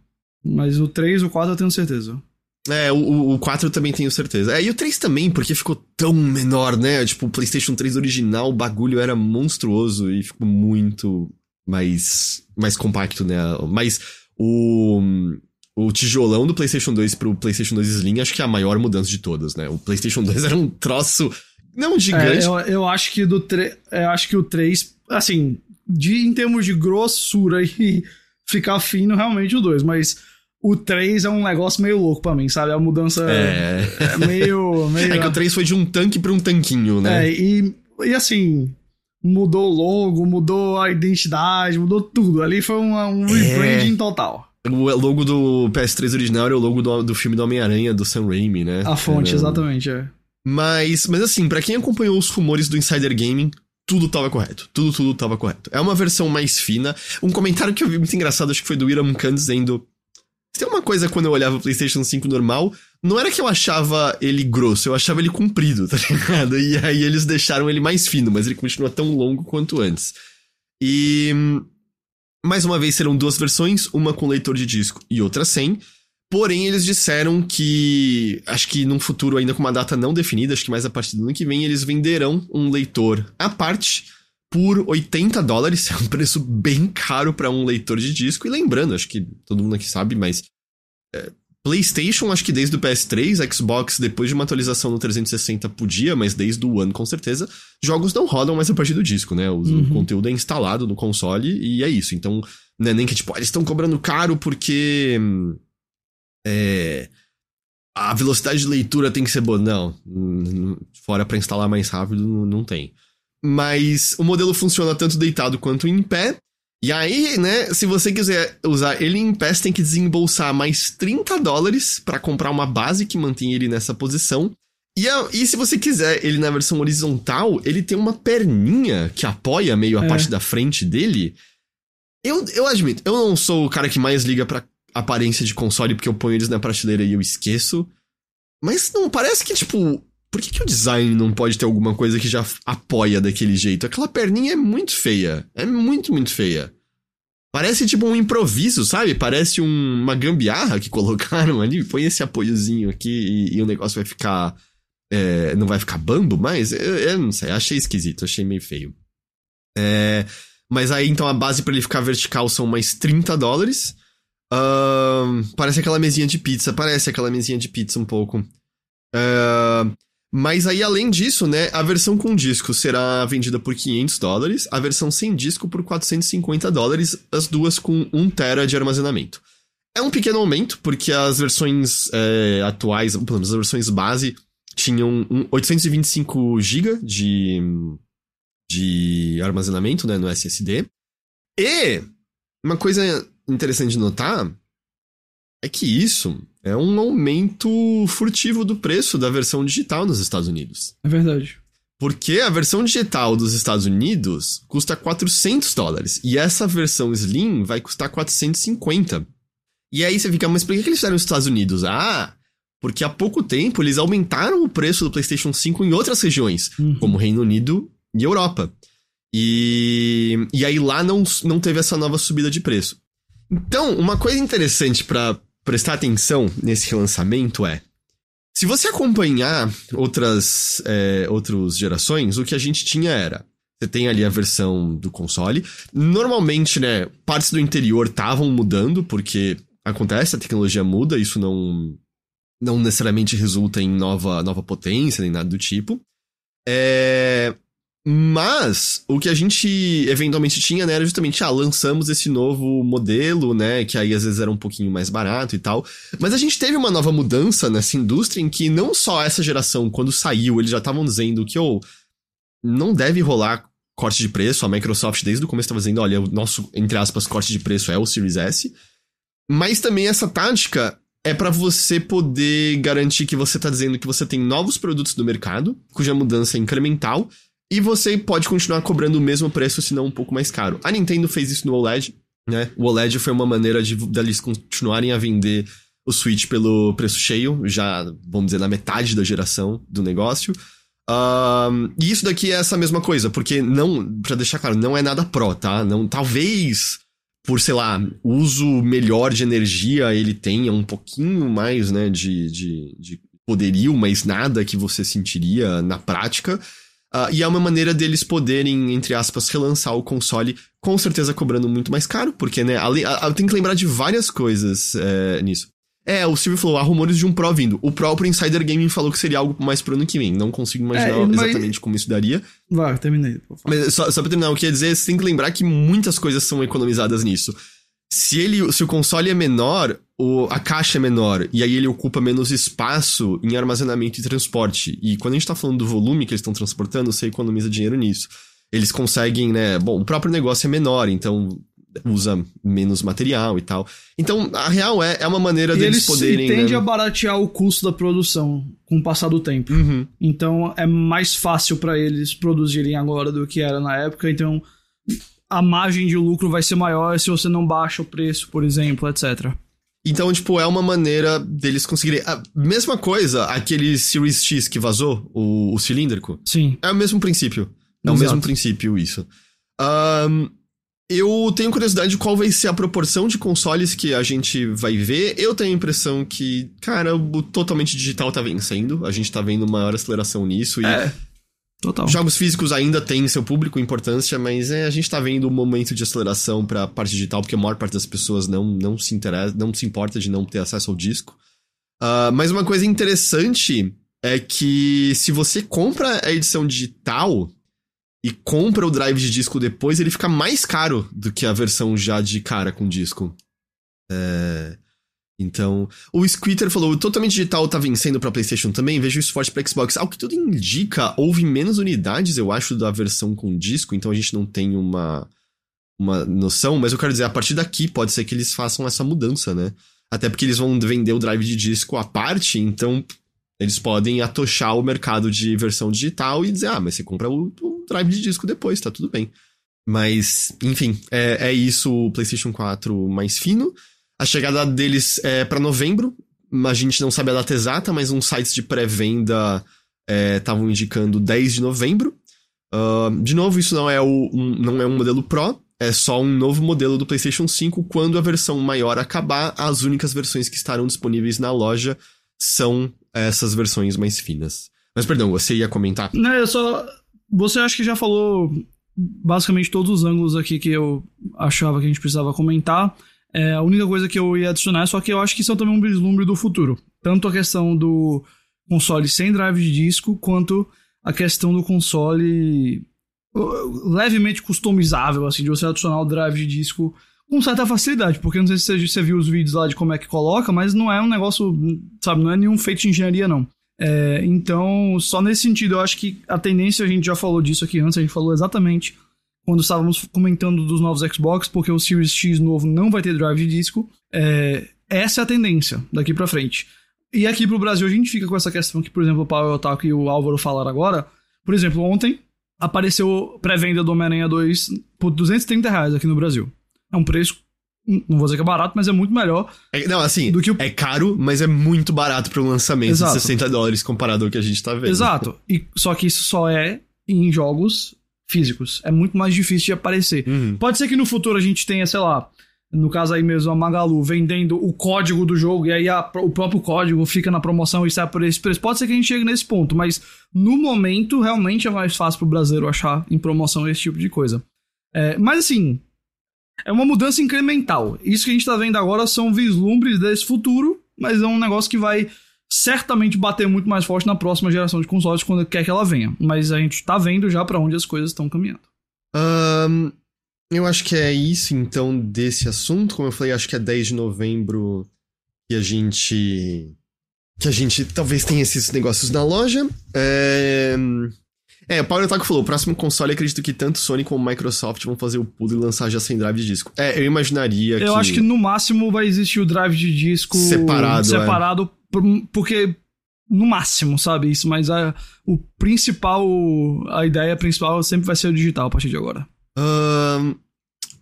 Mas o 3 o 4 eu tenho certeza. É, o, o 4 eu também tenho certeza. É, e o 3 também, porque ficou tão menor, né? Tipo, o PlayStation 3 original, o bagulho era monstruoso e ficou muito mais, mais compacto, né? Mas o, o tijolão do PlayStation 2 pro PlayStation 2 Slim, acho que é a maior mudança de todas, né? O PlayStation 2 (laughs) era um troço não gigante. É, eu, eu, acho que do 3, eu acho que o 3, assim, de em termos de grossura (laughs) e ficar fino, realmente o 2, mas o 3 é um negócio meio louco pra mim, sabe? A mudança é, é meio, (laughs) meio. É que o 3 foi de um tanque pra um tanquinho, né? É, e, e assim, mudou o logo, mudou a identidade, mudou tudo. Ali foi uma, um é. rebranding total. O logo do PS3 original era o logo do, do filme do Homem-Aranha, do Sam Raimi, né? A fonte, era... exatamente, é. Mas, mas assim, para quem acompanhou os rumores do Insider Gaming, tudo tava correto. Tudo, tudo tava correto. É uma versão mais fina. Um comentário que eu vi muito engraçado, acho que foi do Iram Khan dizendo. Tem uma coisa quando eu olhava o PlayStation 5 normal, não era que eu achava ele grosso, eu achava ele comprido, (laughs) tá ligado? E aí eles deixaram ele mais fino, mas ele continua tão longo quanto antes. E mais uma vez serão duas versões, uma com leitor de disco e outra sem. Porém, eles disseram que, acho que num futuro ainda com uma data não definida, acho que mais a partir do ano que vem, eles venderão um leitor à parte por 80 dólares. (laughs) É um preço bem caro para um leitor de disco. E lembrando, acho que todo mundo aqui sabe, mas é, PlayStation, acho que desde o PS3, Xbox, depois de uma atualização no 360 podia, mas desde o One com certeza, jogos não rodam mais a partir do disco, né? O, uhum. o conteúdo é instalado no console e é isso. Então, não é nem que, tipo, eles estão cobrando caro porque. É, a velocidade de leitura tem que ser boa. Não, fora para instalar mais rápido, não tem. Mas o modelo funciona tanto deitado quanto em pé. E aí, né, se você quiser usar ele em pé, você tem que desembolsar mais 30 dólares para comprar uma base que mantém ele nessa posição. E, a, e, se você quiser ele na versão horizontal, ele tem uma perninha que apoia meio a é. parte da frente dele. Eu, eu admito, eu não sou o cara que mais liga pra aparência de console porque eu ponho eles na prateleira e eu esqueço. Mas não, parece que, tipo, por que, que o design não pode ter alguma coisa que já apoia daquele jeito? Aquela perninha é muito feia. É muito, muito feia. Parece tipo um improviso, sabe? Parece um, uma gambiarra que (laughs) colocaram ali. Põe esse apoiozinho aqui e, e o negócio vai ficar. É, não vai ficar bambo mais? Eu, eu, não sei, achei esquisito, achei meio feio. É, mas aí então a base para ele ficar vertical são mais 30 dólares. Uh, parece aquela mesinha de pizza, parece aquela mesinha de pizza um pouco. Uh, mas aí, além disso, né, a versão com disco será vendida por 500 dólares, a versão sem disco por 450 dólares, as duas com 1 tera de armazenamento. É um pequeno aumento, porque as versões é, atuais, pelo menos as versões base, tinham 825 GB de, de armazenamento né, no SSD. E uma coisa interessante de notar é que isso é um aumento furtivo do preço da versão digital nos Estados Unidos. É verdade. Porque a versão digital dos Estados Unidos custa 400 dólares e essa versão Slim vai custar 450. E aí você fica, mas por que eles fizeram nos Estados Unidos? Ah, Porque há pouco tempo eles aumentaram o preço do PlayStation 5 em outras regiões, uhum. como Reino Unido e Europa. E, e aí lá não, não teve essa nova subida de preço. Então, uma coisa interessante para prestar atenção nesse relançamento é. Se você acompanhar outras, é, outras gerações, o que a gente tinha era. Você tem ali a versão do console. Normalmente, né, partes do interior estavam mudando, porque acontece, a tecnologia muda, isso não, não necessariamente resulta em nova, nova potência, nem nada do tipo. É, mas o que a gente eventualmente tinha, né, era justamente, ah, lançamos esse novo modelo, né, que aí às vezes era um pouquinho mais barato e tal. Mas a gente teve uma nova mudança nessa indústria em que não só essa geração, quando saiu, eles já estavam dizendo que, oh, não deve rolar corte de preço. A Microsoft desde o começo estava dizendo, olha, o nosso, entre aspas, corte de preço é o Series S. Mas também essa tática é para você poder garantir que você tá dizendo que você tem novos produtos do mercado, cuja mudança é incremental, e você pode continuar cobrando o mesmo preço, se não um pouco mais caro. A Nintendo fez isso no OLED, né? O OLED foi uma maneira de deles continuarem a vender o Switch pelo preço cheio, já, vamos dizer, na metade da geração do negócio. Um, e isso daqui é essa mesma coisa, porque não, para deixar claro, não é nada pró, tá? Não, talvez por, sei lá, uso melhor de energia ele tenha um pouquinho mais, né, de, de, de poderio, mas nada que você sentiria na prática. Uh, e é uma maneira deles poderem, entre aspas, relançar o console, com certeza cobrando muito mais caro, porque, né, ali, a, tem que lembrar de várias coisas é, nisso. É, o Silvio falou, há rumores de um Pro vindo. O próprio Insider Gaming falou que seria algo mais pro ano que vem. Não consigo imaginar é, mas... exatamente como isso daria. Vai, terminei. Mas só, só pra terminar, o que ia dizer, você tem que lembrar que muitas coisas são economizadas nisso. Se ele, se o console é menor, o, a caixa é menor, e aí ele ocupa menos espaço em armazenamento e transporte. E quando a gente tá falando do volume que eles estão transportando, você economiza dinheiro nisso. Eles conseguem, né? Bom, o próprio negócio é menor, então usa menos material e tal. Então, a real é, é uma maneira e deles eles poderem. E tende né? a baratear o custo da produção com o passar do tempo. Uhum. Então, é mais fácil para eles produzirem agora do que era na época. Então, a margem de lucro vai ser maior se você não baixa o preço, por exemplo, etc. Então, tipo, é uma maneira deles conseguirem. A mesma coisa, aquele Series X que vazou, o, o cilíndrico. Sim. É o mesmo princípio. É Exato. o mesmo princípio, isso. Um, eu tenho curiosidade de qual vai ser a proporção de consoles que a gente vai ver. Eu tenho a impressão que, cara, o totalmente digital tá vencendo. A gente tá vendo maior aceleração nisso. E é. Total. Jogos físicos ainda têm seu público importância, mas é, a gente tá vendo um momento de aceleração pra parte digital, porque a maior parte das pessoas não, não se interessa, não se importa de não ter acesso ao disco. Uh, mas uma coisa interessante é que se você compra a edição digital e compra o drive de disco depois, ele fica mais caro do que a versão já de cara com disco. É... Então, o Squitter falou: o totalmente digital tá vencendo pra PlayStation também, vejo isso forte pra Xbox. Ao que tudo indica, houve menos unidades, eu acho, da versão com disco, então a gente não tem uma, uma noção, mas eu quero dizer, a partir daqui pode ser que eles façam essa mudança, né? Até porque eles vão vender o drive de disco à parte, então eles podem atochar o mercado de versão digital e dizer, ah, mas você compra o, o drive de disco depois, tá tudo bem. Mas, enfim, é, é isso o PlayStation 4 mais fino. A chegada deles é para novembro. A gente não sabe a data exata, mas uns sites de pré-venda estavam é, indicando 10 de novembro. Uh, de novo, isso não é, o, um, não é um modelo Pro, é só um novo modelo do PlayStation 5. Quando a versão maior acabar, as únicas versões que estarão disponíveis na loja são essas versões mais finas. Mas perdão, você ia comentar? Não, eu só. Você acha que já falou basicamente todos os ângulos aqui que eu achava que a gente precisava comentar. É, a única coisa que eu ia adicionar, só que eu acho que isso é também um vislumbre do futuro. Tanto a questão do console sem drive de disco, quanto a questão do console uh, levemente customizável, assim, de você adicionar o drive de disco com certa facilidade, porque não sei se você viu os vídeos lá de como é que coloca, mas não é um negócio, sabe, não é nenhum feito de engenharia, não. É, então, só nesse sentido, eu acho que a tendência, a gente já falou disso aqui antes, a gente falou exatamente quando estávamos comentando dos novos Xbox, porque o Series X novo não vai ter drive de disco. É, essa é a tendência daqui para frente. E aqui pro Brasil a gente fica com essa questão que, por exemplo, o Paulo Otaku e o Álvaro falaram agora. Por exemplo, ontem apareceu pré-venda do Homem-Aranha 2 por 230 reais aqui no Brasil. É um preço Não vou dizer que é barato, mas é muito melhor. É, não, assim, do que o... é caro, mas é muito barato para um lançamento Exato. de 60 dólares comparado ao que a gente tá vendo. Exato. E, só que isso só é em jogos físicos. É muito mais difícil de aparecer. Uhum. Pode ser que no futuro a gente tenha, sei lá, no caso aí mesmo, a Magalu vendendo o código do jogo e aí a, o próprio código fica na promoção e sai por esse preço. Pode ser que a gente chegue nesse ponto, mas no momento realmente é mais fácil pro brasileiro achar em promoção esse tipo de coisa. É, mas assim, é uma mudança incremental. Isso que a gente tá vendo agora são vislumbres desse futuro, mas é um negócio que vai certamente bater muito mais forte na próxima geração de consoles quando quer que ela venha. Mas a gente tá vendo já para onde as coisas estão caminhando. Um, eu acho que é isso, então, desse assunto. Como eu falei, acho que é 10 de novembro que a gente. que a gente talvez tenha esses negócios na loja. É. É, o Paulo Otaku falou, o próximo console acredito que tanto Sony como Microsoft vão fazer o pulo e lançar já sem drive de disco. É, eu imaginaria eu que... Eu acho que no máximo vai existir o drive de disco... Separado, é. Separado, é. Porque... No máximo, sabe? Isso, mas a, o principal... A ideia principal sempre vai ser o digital a partir de agora. Um,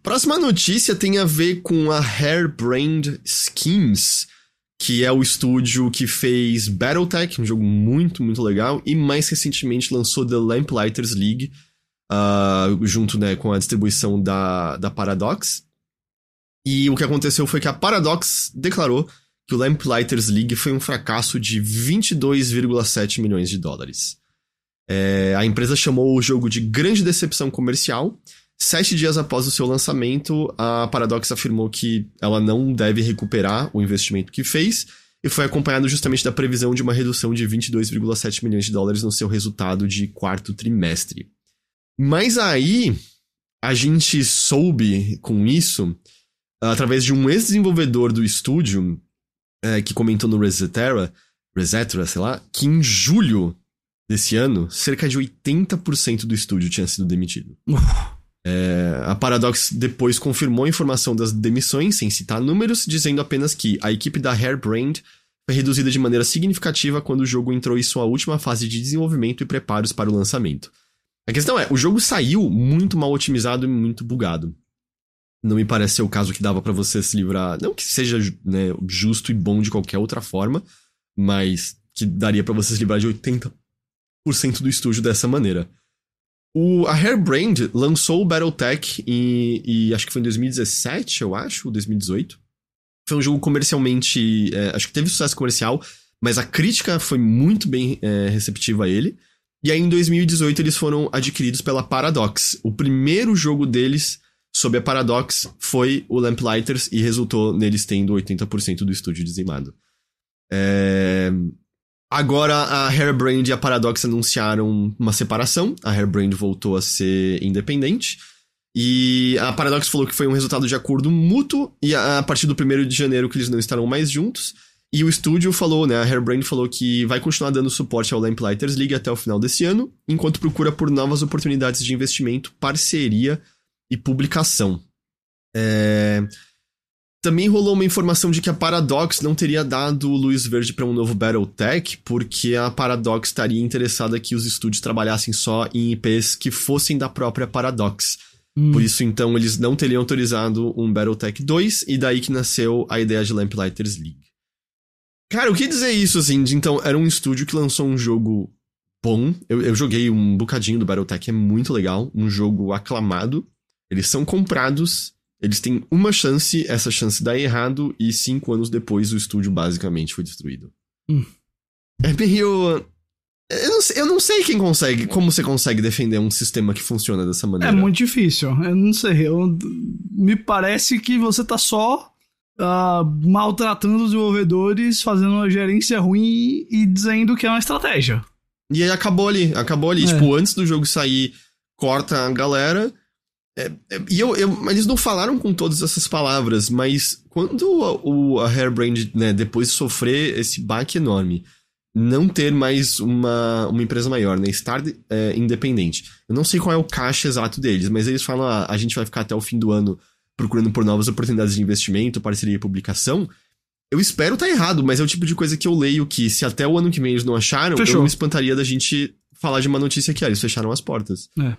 próxima notícia tem a ver com a Hairbrained Schemes, que é o estúdio que fez Battletech, um jogo muito, muito legal, e mais recentemente lançou The Lamplighters League, uh, junto né, com a distribuição da, da Paradox. E o que aconteceu foi que a Paradox declarou que o Lamplighters League foi um fracasso de 22,7 milhões de dólares. É, a empresa chamou o jogo de grande decepção comercial Sete dias após o seu lançamento, a Paradox afirmou que ela não deve recuperar o investimento que fez, e foi acompanhado justamente da previsão de uma redução de 22,7 milhões de dólares no seu resultado de quarto trimestre. Mas aí, a gente soube com isso através de um ex-desenvolvedor do estúdio é, que comentou no Resetera, Resetera, sei lá, que em julho desse ano, cerca de 80% do estúdio tinha sido demitido. É, a Paradox depois confirmou a informação das demissões, sem citar números, dizendo apenas que a equipe da Hairbrained foi reduzida de maneira significativa quando o jogo entrou em sua última fase de desenvolvimento e preparos para o lançamento. A questão é, o jogo saiu muito mal otimizado e muito bugado. Não me parece ser o caso que dava para você se livrar, não que seja né, justo e bom de qualquer outra forma, mas que daria para você se livrar de 80% do estúdio dessa maneira. O, a Hairbrained lançou o Battletech em, e acho que foi em 2017, eu acho, ou 2018. Foi um jogo comercialmente. É, acho que teve sucesso comercial, mas a crítica foi muito bem é, receptiva a ele. E aí em 2018 eles foram adquiridos pela Paradox. O primeiro jogo deles sob a Paradox foi o Lamplighters e resultou neles tendo 80% do estúdio dizimado. É... Agora a Hairbrained e a Paradox anunciaram uma separação. A Hairbrained voltou a ser independente. E a Paradox falou que foi um resultado de acordo mútuo. E a partir do 1 de janeiro que eles não estarão mais juntos. E o estúdio falou, né? A Hairbrained falou que vai continuar dando suporte ao Lamplighters League até o final desse ano, enquanto procura por novas oportunidades de investimento, parceria e publicação. É... Também rolou uma informação de que a Paradox não teria dado luz verde para um novo Battletech, porque a Paradox estaria interessada que os estúdios trabalhassem só em IPs que fossem da própria Paradox. Hum. Por isso, então, eles não teriam autorizado um Battletech 2, e daí que nasceu a ideia de Lamplighters League. Cara, o que dizer isso, assim? De, então, era um estúdio que lançou um jogo bom. Eu, eu joguei um bocadinho do Battletech, é muito legal. Um jogo aclamado. Eles são comprados eles têm uma chance, essa chance dá errado, e cinco anos depois o estúdio basicamente foi destruído. Hum. É meio. Eu não, sei, eu não, sei, quem consegue, como você consegue defender um sistema que funciona dessa maneira. É muito difícil. Eu não sei. Eu, me parece que você tá só uh, maltratando os desenvolvedores, fazendo uma gerência ruim e dizendo que é uma estratégia. E aí acabou ali, acabou ali. É. Tipo, antes do jogo sair, corta a galera é, é, e eu, eu, eles não falaram com todas essas palavras, mas quando o, a Hairbrain, né, depois de sofrer esse baque enorme, não ter mais uma, uma empresa maior, né, estar é, independente. Eu não sei qual é o caixa exato deles, mas eles falam, ah, a gente vai ficar até o fim do ano procurando por novas oportunidades de investimento, parceria e publicação. Eu espero estar tá errado, mas é o tipo de coisa que eu leio que se até o ano que vem eles não acharam, Fechou. eu me espantaria da gente falar de uma notícia que, ah, eles fecharam as portas. É.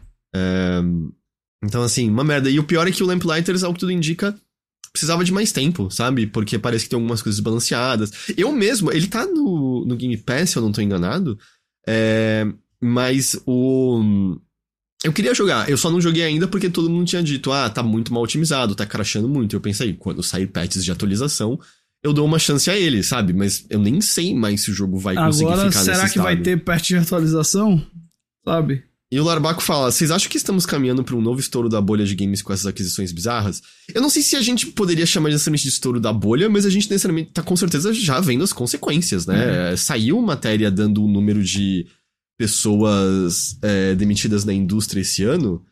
então, assim, uma merda. E o pior é que o Lamplighters, ao que tudo indica, precisava de mais tempo, sabe? Porque parece que tem algumas coisas balanceadas. Eu mesmo, ele tá no, no Game Pass, se eu não tô enganado. É, mas o. Eu queria jogar, eu só não joguei ainda porque todo mundo tinha dito, ah, tá muito mal otimizado, tá crashando muito. Eu pensei, quando sair patches de atualização, eu dou uma chance a ele, sabe? Mas eu nem sei mais se o jogo vai Agora, conseguir ficar será nesse que vai ter patch de atualização? Sabe? E o Larbaco fala: vocês acham que estamos caminhando para um novo estouro da bolha de games com essas aquisições bizarras? Eu não sei se a gente poderia chamar necessariamente de estouro da bolha, mas a gente necessariamente tá com certeza já vendo as consequências, né? Uhum. Saiu matéria dando o número de pessoas é, demitidas na indústria esse ano,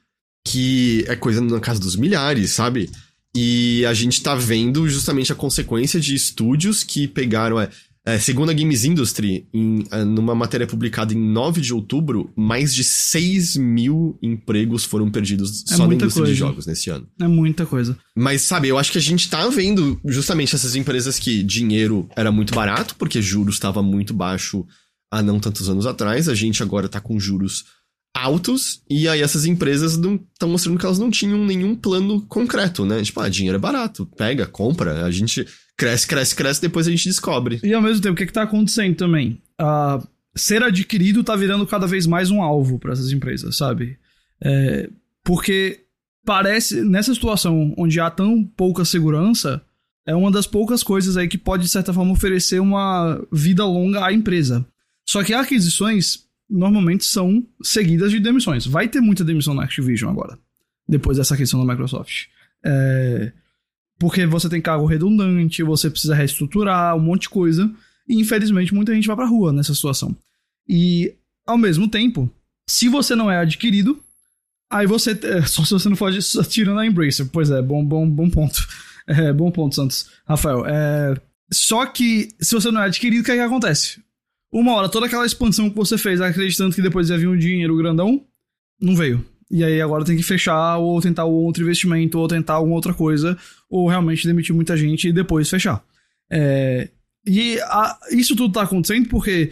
que é coisa na casa dos milhares, sabe? E a gente tá vendo justamente a consequência de estúdios que pegaram. É, é, segundo a Games Industry, em, é, numa matéria publicada em 9 de outubro, mais de 6 mil empregos foram perdidos é só na indústria coisa. de jogos nesse ano. É muita coisa. Mas, sabe, eu acho que a gente tá vendo justamente essas empresas que dinheiro era muito barato, porque juros estava muito baixo há não tantos anos atrás. A gente agora tá com juros altos, e aí essas empresas estão mostrando que elas não tinham nenhum plano concreto, né? Tipo, ah, dinheiro é barato, pega, compra, a gente cresce, cresce, cresce, depois a gente descobre. E ao mesmo tempo, o que, é que tá acontecendo também? Uh, ser adquirido tá virando cada vez mais um alvo para essas empresas, sabe? É, porque parece, nessa situação onde há tão pouca segurança, é uma das poucas coisas aí que pode, de certa forma, oferecer uma vida longa à empresa. Só que aquisições normalmente são seguidas de demissões. Vai ter muita demissão na Activision agora, depois dessa questão da Microsoft. É, porque você tem cargo redundante, você precisa reestruturar um monte de coisa, e infelizmente muita gente vai pra rua nessa situação. E, ao mesmo tempo, se você não é adquirido, aí você. É, (laughs) só se você não for tirando a Embracer. Pois é, bom, bom, bom ponto. É, bom ponto, Santos. Rafael. É, só que, se você não é adquirido, o que, é que acontece? Uma hora, toda aquela expansão que você fez, acreditando que depois ia vir um dinheiro grandão, não veio. E aí agora tem que fechar, ou tentar outro investimento, ou tentar alguma outra coisa, ou realmente demitir muita gente e depois fechar. É, e a, isso tudo tá acontecendo porque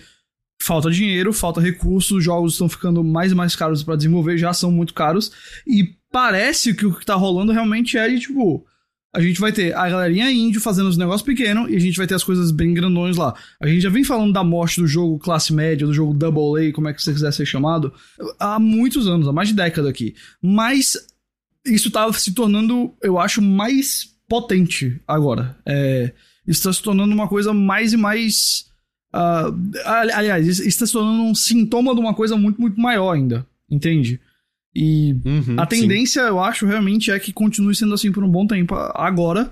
falta dinheiro, falta recursos, os jogos estão ficando mais e mais caros para desenvolver, já são muito caros, e parece que o que tá rolando realmente é de tipo a gente vai ter a galerinha índio fazendo os negócios pequenos e a gente vai ter as coisas bem grandões lá. A gente já vem falando da morte do jogo classe média, do jogo Double A, como é que você quiser ser chamado, há muitos anos, há mais de década aqui. Mas isso tá se tornando, eu acho, mais potente agora. É, está se tornando uma coisa mais e mais. Uh, aliás, está se tornando um sintoma de uma coisa muito, muito maior ainda. Entende? E uhum, a tendência, sim. eu acho, realmente é que continue sendo assim por um bom tempo. Agora,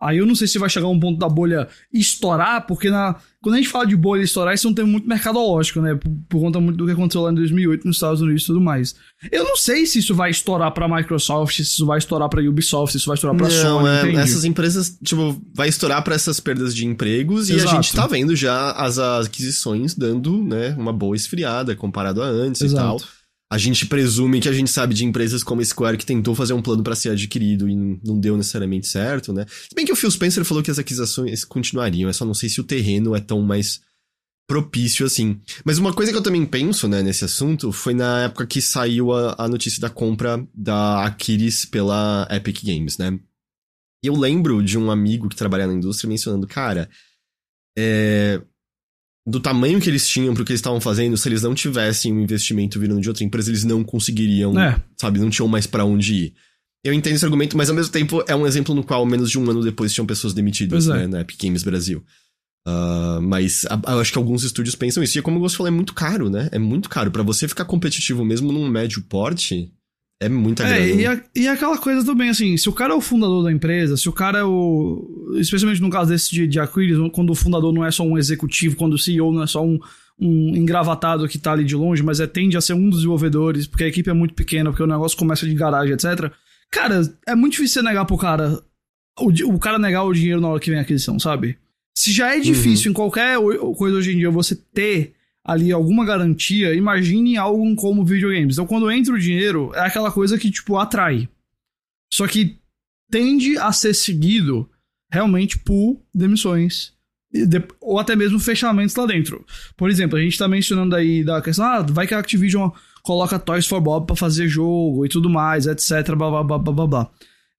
aí eu não sei se vai chegar um ponto da bolha estourar, porque na, quando a gente fala de bolha estourar, isso é um termo muito mercadológico, né? Por, por, conta muito do que aconteceu lá em 2008 nos Estados Unidos e tudo mais. Eu não sei se isso vai estourar pra Microsoft, se isso vai estourar pra Ubisoft, se isso vai estourar pra não, Sony, é, Essas empresas, tipo, vai estourar pra essas perdas de empregos Exato. e a gente tá vendo já as aquisições dando, né, uma boa esfriada comparado a antes Exato. e tal a gente presume que a gente sabe de empresas como a Square que tentou fazer um plano para ser adquirido e não, deu necessariamente certo, né? Se bem que o Phil Spencer falou que as aquisições continuariam, eu só não sei se o terreno é tão mais propício assim. Mas uma coisa que eu também penso, né, nesse assunto, foi na época que saiu a, a notícia da compra da Aquiris pela Epic Games, né? E eu lembro de um amigo que trabalha na indústria mencionando, cara, é, do tamanho que eles tinham pro que eles estavam fazendo, se eles não tivessem um investimento vindo de outra empresa, eles não conseguiriam, é. sabe, não tinham mais para onde ir. Eu entendo esse argumento, mas ao mesmo tempo é um exemplo no qual menos de um ano depois tinham pessoas demitidas, é. né, na Epic Games Brasil. Uh, mas a, eu acho que alguns estúdios pensam isso. E como você falou, é muito caro, né? É muito caro. para você ficar competitivo mesmo num médio porte, é muita grana. É, e, a, e aquela coisa também, assim, se o cara é o fundador da empresa, se o cara é o. Especialmente no caso desse de, de Aquiles, quando o fundador não é só um executivo, quando o CEO não é só um, um engravatado que tá ali de longe, mas é, tende a ser um dos desenvolvedores, porque a equipe é muito pequena, porque o negócio começa de garagem, etc. Cara, é muito difícil você negar pro cara. O, o cara negar o dinheiro na hora que vem a aquisição, sabe? Se já é difícil uhum. em qualquer coisa hoje em dia você ter ali alguma garantia, imagine algo como videogames. Então, quando entra o dinheiro, é aquela coisa que, tipo, atrai. Só que tende a ser seguido realmente por demissões. Ou até mesmo fechamentos lá dentro. Por exemplo, a gente tá mencionando aí da questão, ah, vai que a Activision coloca Toys for Bob pra fazer jogo e tudo mais, etc, blá blá blá blá blá.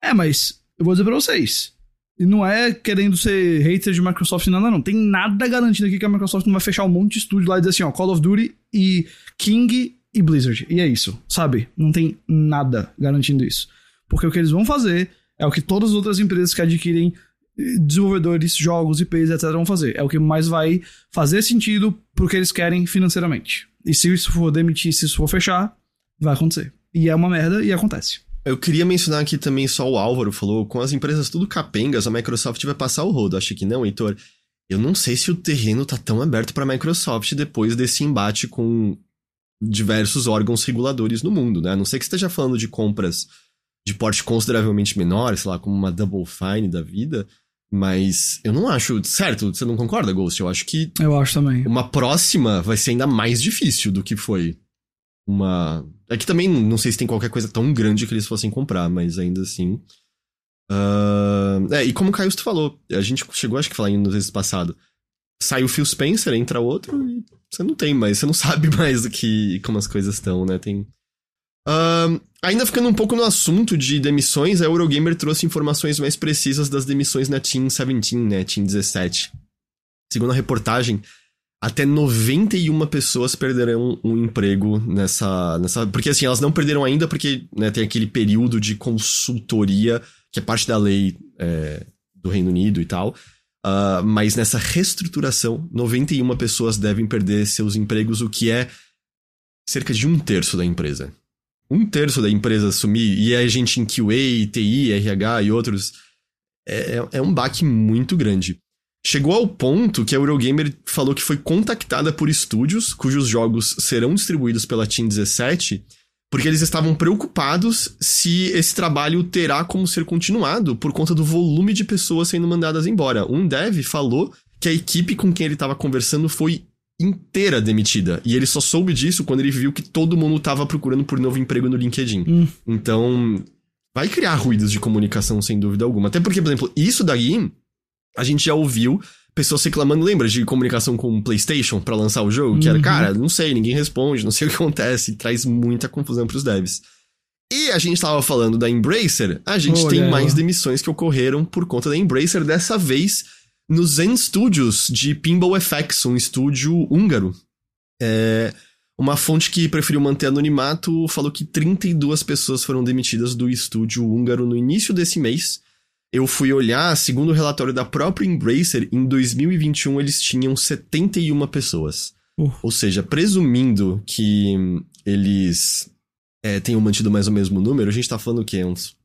É, mas eu vou dizer pra vocês, E não é querendo ser hater de Microsoft, nada, não. Tem nada garantido aqui que a Microsoft não vai fechar um monte de estúdio lá e dizer assim, ó, Call of Duty e King e Blizzard. E é isso, sabe? Não tem nada garantindo isso. Porque o que eles vão fazer é o que todas as outras empresas que adquirem eh, desenvolvedores, jogos, IPs, etc. vão fazer. É o que mais vai fazer sentido pro que eles querem financeiramente. E se isso for demitir, se isso for fechar, vai acontecer. E é uma merda e acontece. Eu queria mencionar aqui também só o Álvaro falou, com as empresas tudo capengas, a Microsoft vai passar o rodo. Acho que não, Heitor. Eu não sei se o terreno tá tão aberto para a Microsoft depois desse embate com diversos órgãos reguladores no mundo, né? A não sei que esteja falando de compras de porte consideravelmente menor, sei lá, como uma Double Fine da vida, mas eu não acho. Certo, você não concorda, Ghost? Eu acho que. Eu acho também. Uma próxima vai ser ainda mais difícil do que foi uma. É que também não sei se tem qualquer coisa tão grande que eles fossem comprar, mas ainda assim. Uh... É, e como o Caio falou, a gente chegou acho que falar no vezes passado. Sai o Phil Spencer, entra outro e você não tem mais, você não (laughs) sabe mais do que como as coisas estão, né? Tem. Uh, ainda ficando um pouco no assunto de demissões, a Eurogamer trouxe informações mais precisas das demissões na Team 17, né? Team 17. Segundo a reportagem, até 91 pessoas perderão um emprego nessa, nessa. Porque assim, elas não perderam ainda porque né, tem aquele período de consultoria, que é parte da lei é, do Reino Unido e tal. Uh, mas nessa reestruturação, 91 pessoas devem perder seus empregos, o que é cerca de um terço da empresa. Um terço da empresa sumir, e a gente em QA, TI, RH e outros. É, é, é um baque muito grande. Chegou ao ponto que a Eurogamer falou que foi contactada por estúdios cujos jogos serão distribuídos pela Team 17, porque eles estavam preocupados se esse trabalho terá como ser continuado por conta do volume de pessoas sendo mandadas embora. Um dev falou que a equipe com quem ele estava conversando foi inteira demitida. E ele só soube disso quando ele viu que todo mundo estava procurando por novo emprego no LinkedIn. Hum. Então, vai criar ruídos de comunicação, sem dúvida alguma. Até porque, por exemplo, isso daí a gente já ouviu pessoas reclamando, lembra de comunicação com o PlayStation para lançar o jogo? Que era, uhum. cara, não sei, ninguém responde, não sei o que acontece, (laughs) traz muita confusão pros devs. E a gente tava falando da Embracer, a gente Olha tem mais demissões que ocorreram por conta da Embracer, dessa vez no Zen Studios de Pinball FX, um estúdio húngaro. É, uma fonte que preferiu manter anonimato falou que 32 pessoas foram demitidas do estúdio húngaro no início desse mês, eu fui olhar, segundo o relatório da própria Embracer, em 2021 eles tinham 71 pessoas. Uh. Ou seja, presumindo que eles é, tenham mantido mais ou menos o mesmo número, a gente tá falando o quê? Uns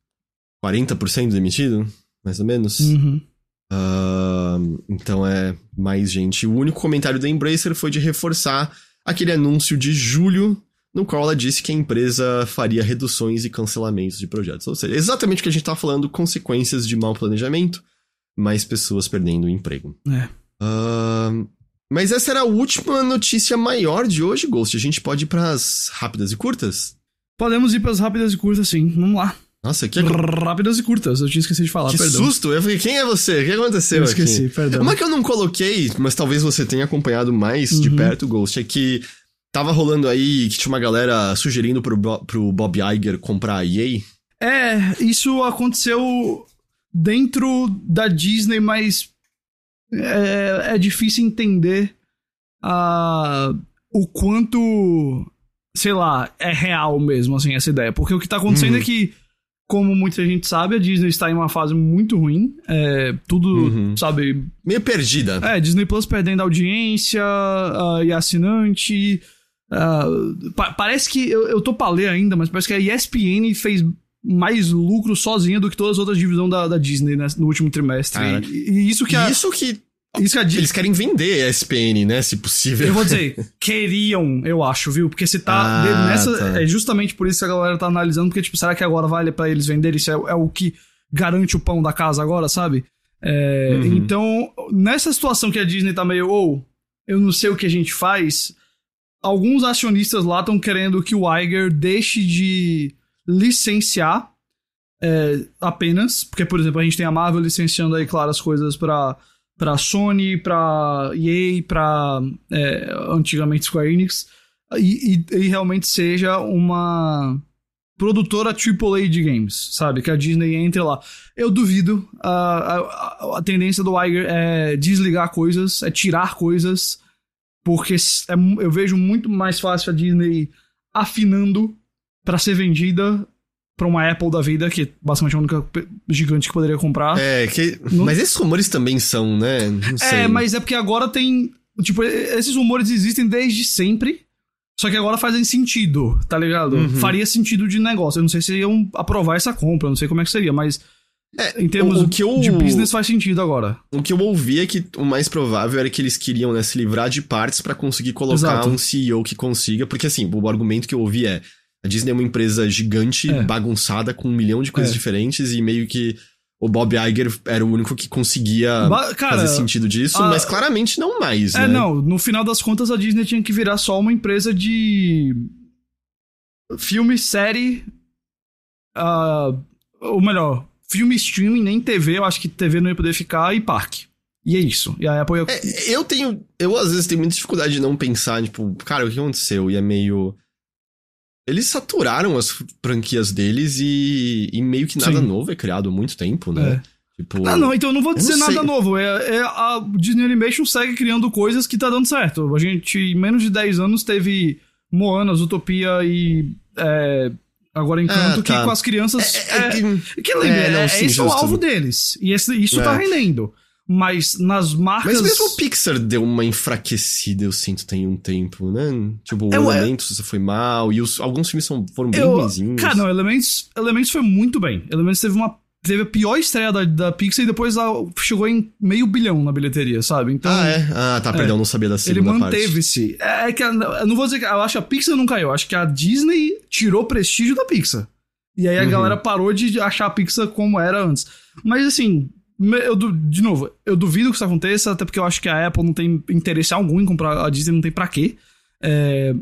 40% demitido? Mais ou menos? Uhum. Uh, então é mais gente. O único comentário da Embracer foi de reforçar aquele anúncio de julho no qual ela disse que a empresa faria reduções e cancelamentos de projetos. Ou seja, exatamente o que a gente está falando, consequências de mau planejamento, mais pessoas perdendo o emprego. É. Uh, mas essa era a última notícia maior de hoje, Ghost. A gente pode ir para as rápidas e curtas? Podemos ir para as rápidas e curtas, sim. Vamos lá. Nossa, que... Rápidas e curtas, eu tinha esquecido de falar, que perdão. susto! Eu falei, quem é você? O que aconteceu eu esqueci, aqui? perdão. Uma que eu não coloquei, mas talvez você tenha acompanhado mais uhum. de perto, Ghost, é que Tava rolando aí que tinha uma galera sugerindo pro, pro Bob Iger comprar a EA. É, isso aconteceu dentro da Disney, mas é, é difícil entender uh, o quanto, sei lá, é real mesmo, assim, essa ideia. Porque o que tá acontecendo uhum. é que, como muita gente sabe, a Disney está em uma fase muito ruim. É, tudo, uhum. sabe... Meio perdida. É, Disney Plus perdendo audiência uh, e assinante... Uh, pa parece que eu, eu tô pra ler ainda, mas parece que a ESPN fez mais lucro sozinha do que todas as outras divisões da, da Disney né, no último trimestre. E, e, isso que a, Isso que. Isso que a, Eles querem vender a ESPN, né? Se possível. Eu vou dizer, (laughs) queriam, eu acho, viu? Porque se tá ah, nessa. Tá. É justamente por isso que a galera tá analisando, porque, tipo, será que agora vale para eles venderem? Isso é, é, o que garante o pão da casa agora, sabe? É, uhum. Então, nessa situação que a Disney tá meio, ou, oh, eu não sei o que a gente faz, alguns acionistas lá estão querendo que o Iger deixe de licenciar é, apenas, porque, por exemplo, a gente tem a Marvel licenciando aí, claro, as coisas para para Sony, para EA, para é, antigamente Square Enix, e, e, e, realmente seja uma produtora AAA de games, sabe? Que a Disney entre lá. Eu duvido. A, a, a tendência do Iger é desligar coisas, é tirar coisas, porque é, eu vejo muito mais fácil a Disney afinando para ser vendida pra uma Apple da vida, que basicamente é a única gigante que poderia comprar. É, que... Não... mas esses rumores também são, né? É, mas é porque agora tem. Tipo, esses rumores existem desde sempre. Só que agora fazem sentido, tá ligado? Uhum. Faria sentido de negócio. Eu não sei se iam aprovar essa compra, eu não sei como é que seria, mas. É, em termos o, o que eu, de business faz sentido agora. O que eu ouvi é que o mais provável era que eles queriam né, se livrar de partes para conseguir colocar Exato. um CEO que consiga. Porque assim, o argumento que eu ouvi é. A Disney é uma empresa gigante, é. bagunçada, com um milhão de coisas é. diferentes, e meio que o Bob Iger era o único que conseguia Cara, fazer sentido disso, a... mas claramente não mais, é, né? Não. No final das contas, a Disney tinha que virar só uma empresa de filme, série, uh, ou melhor, filme streaming, nem TV, eu acho que TV não ia poder ficar, e parque. E é isso. E a Apple ia... é, eu tenho. Eu às vezes tenho muita dificuldade de não pensar, tipo, cara, o que aconteceu? E é meio. Eles saturaram as franquias deles e, e meio que nada Sim. novo é criado há muito tempo, né? É. Tipo, ah, não, então eu não vou dizer não nada novo. É, é, a Disney Animation segue criando coisas que tá dando certo. A gente, em menos de 10 anos, teve Moana, Zootopia e. É, agora Encanto, ah, tá. que com as crianças. É, é, é que lembra, é, não, sim, esse é o alvo deles. E esse, isso tá rendendo. Mas nas marcas. Mas mesmo o Pixar deu uma enfraquecida, eu sinto, tem um tempo, né? Tipo, o é, Elementos foi mal, e os, alguns filmes são, foram bem ruimzinhos. Cara, não, Elementos, Elementos foi muito bem. Elementos teve uma. Teve a pior estreia da, da Pixar e depois chegou em meio bilhão na bilheteria, sabe? Então. Ah, é? Ah, tá, é, perdão, não sabia da segunda Ele manteve-se. É, é que. Eu não vou dizer que. Eu acho que a Pixar não caiu. Acho que a Disney tirou prestígio da Pixar. E aí a uhum. galera parou de achar a Pixar como era antes. Mas assim, eu, de novo, eu duvido que isso aconteça, até porque eu acho que a Apple não tem interesse algum em comprar, a Disney não tem pra quê. É,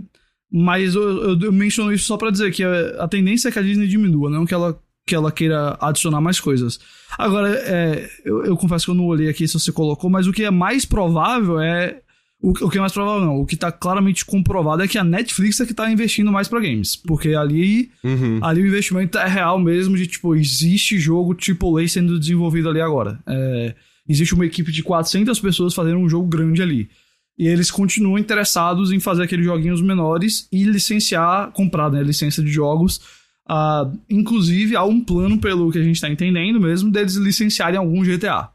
mas eu, eu, eu, menciono isso só para dizer que a, a, tendência é que a Disney diminua, não que ela, que ela queira adicionar mais coisas. Agora, é, eu, eu confesso que eu não olhei aqui se você colocou, mas o que é mais provável é o, o, que é mais provável não, o que tá claramente comprovado é que a Netflix é que tá investindo mais para games, porque ali, uhum. ali o investimento é real mesmo de tipo, existe jogo AAA sendo desenvolvido ali agora. É, existe uma equipe de 400 pessoas fazendo um jogo grande ali. E eles continuam interessados em fazer aqueles joguinhos menores e licenciar, comprar né, licença de jogos. Uh, inclusive, há um plano, pelo que a gente tá entendendo mesmo, deles licenciarem algum GTA.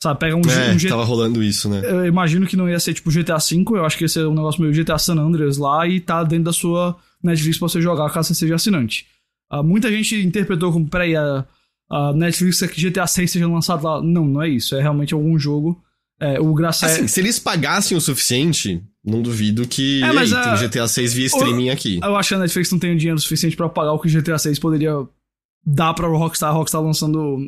Sabe, pega um, é, um GTA. Tava rolando isso, né? Eu imagino que não ia ser tipo GTA V, eu acho que ia ser um negócio meio GTA San Andreas lá e tá dentro da sua Netflix pra você jogar caso você seja assinante. Uh, muita gente interpretou como, peraí, a, a Netflix quer que GTA 6 seja lançado lá. Não, não é isso. É realmente algum jogo. É, o graça assim, é... se eles pagassem o suficiente, não duvido que. É, mas aí, a... tem GTA 6 via streaming aqui. Eu acho que a Netflix não tem o dinheiro suficiente para pagar o que GTA 6 poderia dar pra Rockstar. Rockstar lançando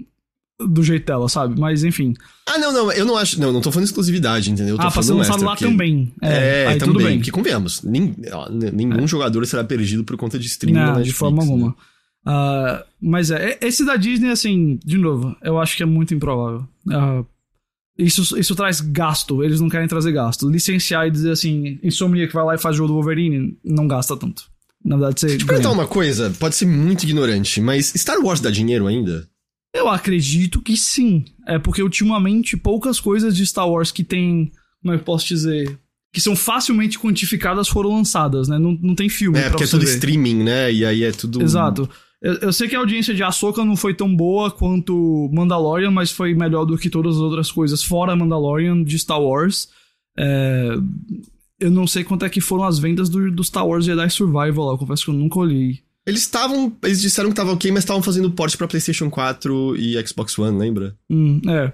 do jeito dela, sabe? Mas enfim. Ah, não, não, eu não acho. Não, não tô falando exclusividade, entendeu? Eu tô ah, pra ser lançado lá porque... também. É, é aí também. Tudo bem. Porque convenhamos, nem, nenhum é. jogador será perdido por conta de streaming. Não, de forma né? alguma. Uh, mas é, esse da Disney, assim, de novo, eu acho que é muito improvável. Uh, isso, isso traz gasto, eles não querem trazer gasto. Licenciar e dizer assim, Insomnia que vai lá e faz o jogo do Wolverine, não gasta tanto. Na verdade, você. Deixa eu perguntar uma coisa, pode ser muito ignorante, mas Star Wars dá dinheiro ainda? Eu acredito que sim. É porque ultimamente poucas coisas de Star Wars que tem. Como é que posso dizer? Que são facilmente quantificadas foram lançadas, né? Não, não tem filme. É, porque é tudo ver. streaming, né? E aí é tudo. Exato. Eu, eu, sei que a audiência de Ahsoka não foi tão boa quanto Mandalorian, mas foi melhor do que todas as outras coisas, fora Mandalorian de Star Wars. É, eu não sei quanto é que foram as vendas do, do Star Wars Jedi Survival lá, eu confesso que eu nunca olhei. Eles estavam. Eles disseram que tava ok, mas estavam fazendo porte pra PlayStation 4 e Xbox One, lembra? Hum, é.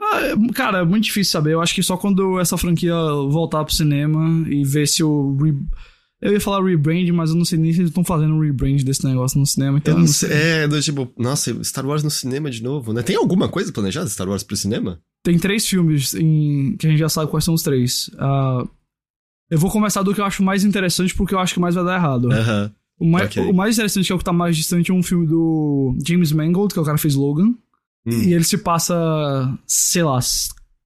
Ah, é, cara, é muito difícil saber. Eu acho que só quando essa franquia voltar pro cinema e ver se o. Re... Eu ia falar rebrand, mas eu não sei nem se eles estão fazendo um rebrand desse negócio no cinema. Então não sei. É, do, tipo, nossa, Star Wars no cinema de novo, né? Tem alguma coisa planejada Star Wars pro cinema? Tem três filmes em... que a gente já sabe quais são os três. Uh... Eu vou começar do que eu acho mais interessante, porque eu acho que mais vai dar errado. Aham. Uh -huh. O mais, okay. o mais interessante, que é o que tá mais distante, é um filme do James Mangold, que é o cara que fez Logan. Hum. E ele se passa, sei lá,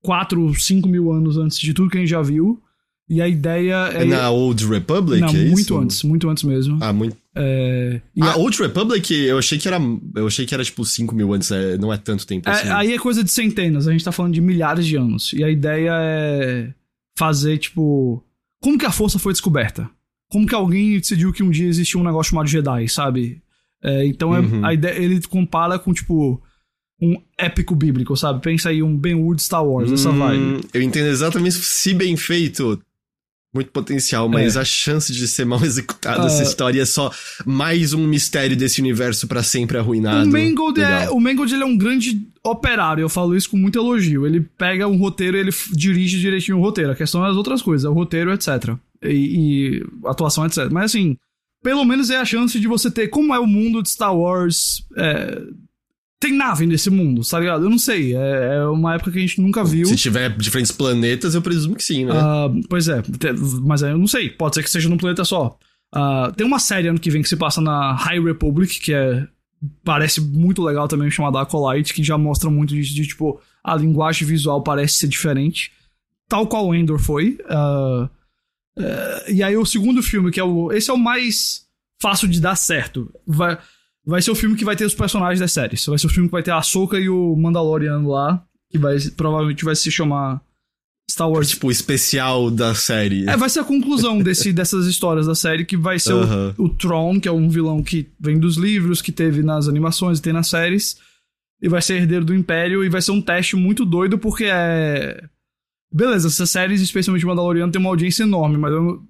4, 5 mil anos antes de tudo que a gente já viu. E a ideia é. É na Old Republic? Não, é muito isso? antes, muito antes mesmo. Ah, muito. É, a, a Old Republic, eu achei que era. Eu achei que era tipo 5 mil antes, é, não é tanto tempo é, assim. Aí é coisa de centenas, a gente tá falando de milhares de anos. E a ideia é fazer, tipo. Como que a força foi descoberta? Como que alguém decidiu que um dia existia um negócio chamado Jedi, sabe? É, então é, uhum. a ideia, ele compara com, tipo, um épico bíblico, sabe? Pensa aí um Ben Wood Star Wars, hum, essa vibe. Eu entendo exatamente se bem feito. Muito potencial, mas é. a chance de ser mal (laughs) executada uh, essa história é só mais um mistério desse universo para sempre arruinado. O Mangold, é, o Mangold ele é um grande operário, eu falo isso com muito elogio. Ele pega um roteiro e ele dirige direitinho o roteiro. A questão é as outras coisas, é o roteiro, etc. E, e atuação, etc. Mas assim, pelo menos é a chance de você ter como é o mundo de Star Wars. É, tem nave nesse mundo, tá ligado? Eu não sei. É, é, uma época que a gente nunca viu. Se tiver diferentes planetas, eu presumo que sim, né? Uh, pois é, mas eu não sei. Pode ser que seja num planeta só. Uh, tem uma série ano que vem que se passa na High Republic, que é. Parece muito legal também, chamada Acolyte, que já mostra muito de, de tipo, a linguagem visual parece ser diferente. Tal qual o Endor foi. Uh, e aí o segundo filme, que é o. Esse é o mais fácil de dar certo. Vai vai ser o filme que vai ter os personagens das séries. Vai ser o filme que vai ter a Ahsoka e o Mandalorian lá, que vai provavelmente vai se chamar Star Wars. Tipo, o especial da série. É, vai ser a conclusão (laughs) desse, dessas histórias da série, que vai ser uh -huh. o, o Tron, que é um vilão que vem dos livros, que teve nas animações e tem nas séries. E vai ser herdeiro do Império, e vai ser um teste muito doido, porque é. Beleza, essas séries, especialmente Mandalorian, tem uma audiência enorme, mas eu,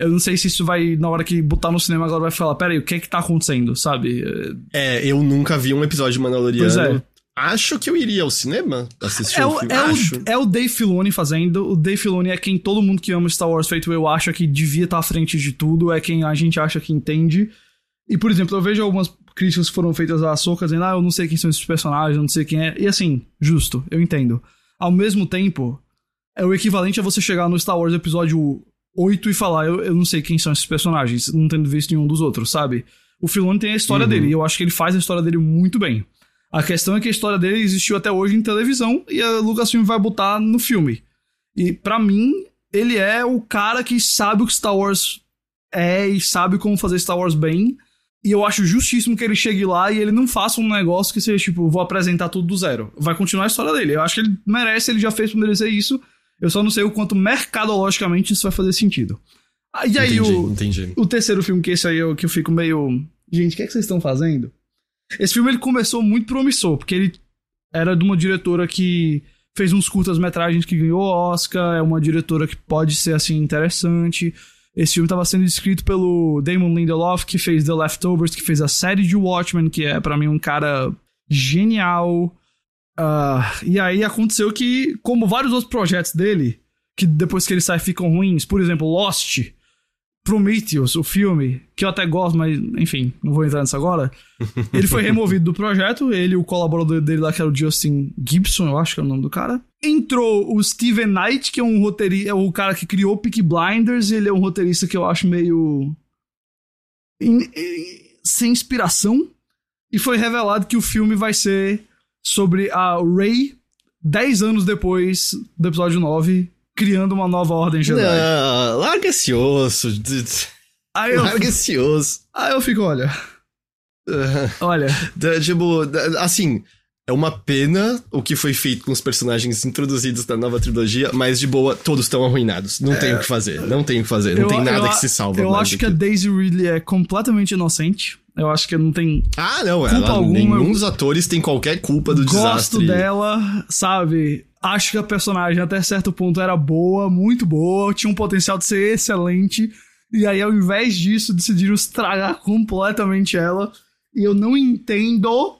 eu não sei se isso vai, na hora que botar no cinema, agora vai falar, peraí, o que é que tá acontecendo, sabe? É, eu nunca vi um episódio de Mandaloriano. Pois é. Acho que eu iria ao cinema assistir é o, filme. É acho. O, é o Dave Filoni fazendo. O Dave Filoni é quem todo mundo que ama Star Wars feito eu acho que devia estar à frente de tudo. É quem a gente acha que entende. E, por exemplo, eu vejo algumas críticas que foram feitas à Ahsoka dizendo, ah, eu não sei quem são esses personagens, eu não sei quem é. E assim, justo, eu entendo. Ao mesmo tempo, é o equivalente a você chegar no Star Wars episódio 8 e falar, eu, eu não sei quem são esses personagens, não tendo visto nenhum dos outros, sabe? O Filoni tem a história uhum. dele, e eu acho que ele faz a história dele muito bem. A questão é que a história dele existiu até hoje em televisão e a Lucasfilm vai botar no filme. E para mim, ele é o cara que sabe o que Star Wars é e sabe como fazer Star Wars bem. E eu acho justíssimo que ele chegue lá e ele não faça um negócio que seja tipo, vou apresentar tudo do zero. Vai continuar a história dele. Eu acho que ele merece, ele já fez pra merecer isso. Eu só não sei o quanto mercadologicamente isso vai fazer sentido. Ah, e aí entendi, o, entendi. o terceiro filme, que esse aí eu, que eu fico meio. Gente, o que é que vocês estão fazendo? Esse filme ele começou muito promissor, porque ele era de uma diretora que fez uns curtas-metragens que ganhou Oscar, é uma diretora que pode ser assim interessante. Esse filme estava sendo escrito pelo Damon Lindelof, que fez The Leftovers, que fez a série de Watchmen, que é para mim um cara genial. Uh, e aí aconteceu que, como vários outros projetos dele, que depois que ele sai ficam ruins, por exemplo, Lost, Prometheus, o filme, que eu até gosto, mas enfim, não vou entrar nisso agora. (laughs) Ele foi removido do projeto, ele o colaborador dele lá, que era o Justin Gibson, eu acho que é o nome do cara. Entrou o Steven Knight, que é um roteirista, é o cara que criou Peak Blinders, ele é um roteirista que eu acho meio. In, sem inspiração. E foi revelado que o filme vai ser sobre a Rey 10 anos depois do episódio 9, criando uma nova ordem Jedi. Não, larga esse osso. Aí eu, larga esse osso. Aí eu fico, olha. (laughs) olha. Tipo, assim, é uma pena o que foi feito com os personagens introduzidos na nova trilogia, mas de boa, todos estão arruinados. Não é, tem o que fazer, não tem o que fazer, não eu, tem nada eu, que se salva. Eu acho que a Daisy Ridley é completamente inocente. Eu acho que não tem. Ah, não, culpa ela, alguma. nenhum dos atores tem qualquer culpa do Gosto desastre. Gosto dela, sabe? Acho que a personagem até certo ponto era boa, muito boa, tinha um potencial de ser excelente. E aí, ao invés disso, decidiram estragar completamente ela. E eu não entendo,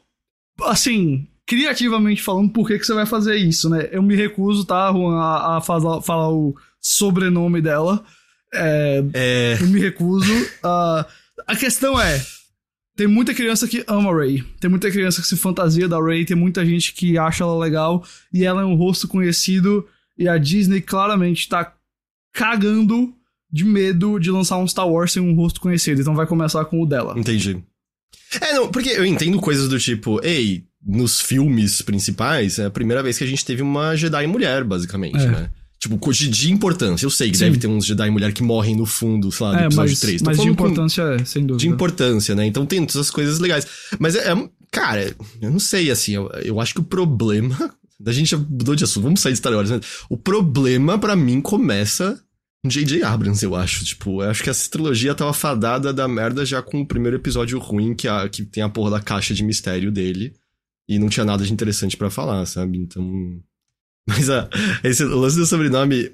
assim, criativamente falando, por que, que você vai fazer isso, né? Eu me recuso, tá, Juan, a, a falar, falar o sobrenome dela. É, é... Eu me recuso. Uh, a questão é tem muita criança que ama Ray. Tem muita criança que se fantasia da Ray. Tem muita gente que acha ela legal. E ela é um rosto conhecido. E a Disney claramente tá cagando de medo de lançar um Star Wars sem um rosto conhecido. Então vai começar com o dela. Entendi. É, não, porque eu entendo coisas do tipo, ei, nos filmes principais, é a primeira vez que a gente teve uma Jedi mulher, basicamente, é. né? Tipo, de, de importância. Eu sei que Sim. deve ter uns Jedi mulher que morrem no fundo, sei lá, do é, episódio mas, 3. Tô mas de importância com... é, sem dúvida. De importância, né? Então tem todas essas coisas legais. Mas é, é cara, eu não sei, assim, eu, eu acho que o problema. (laughs) A gente já mudou de assunto, vamos sair de Star Wars, né? O problema para mim começa J.J. Abrams, eu acho. Tipo, eu acho que essa trilogia tava fadada da merda já com o primeiro episódio ruim, que, a, que tem a porra da caixa de mistério dele. E não tinha nada de interessante para falar, sabe? Então. (laughs) Mas a, esse o lance do sobrenome.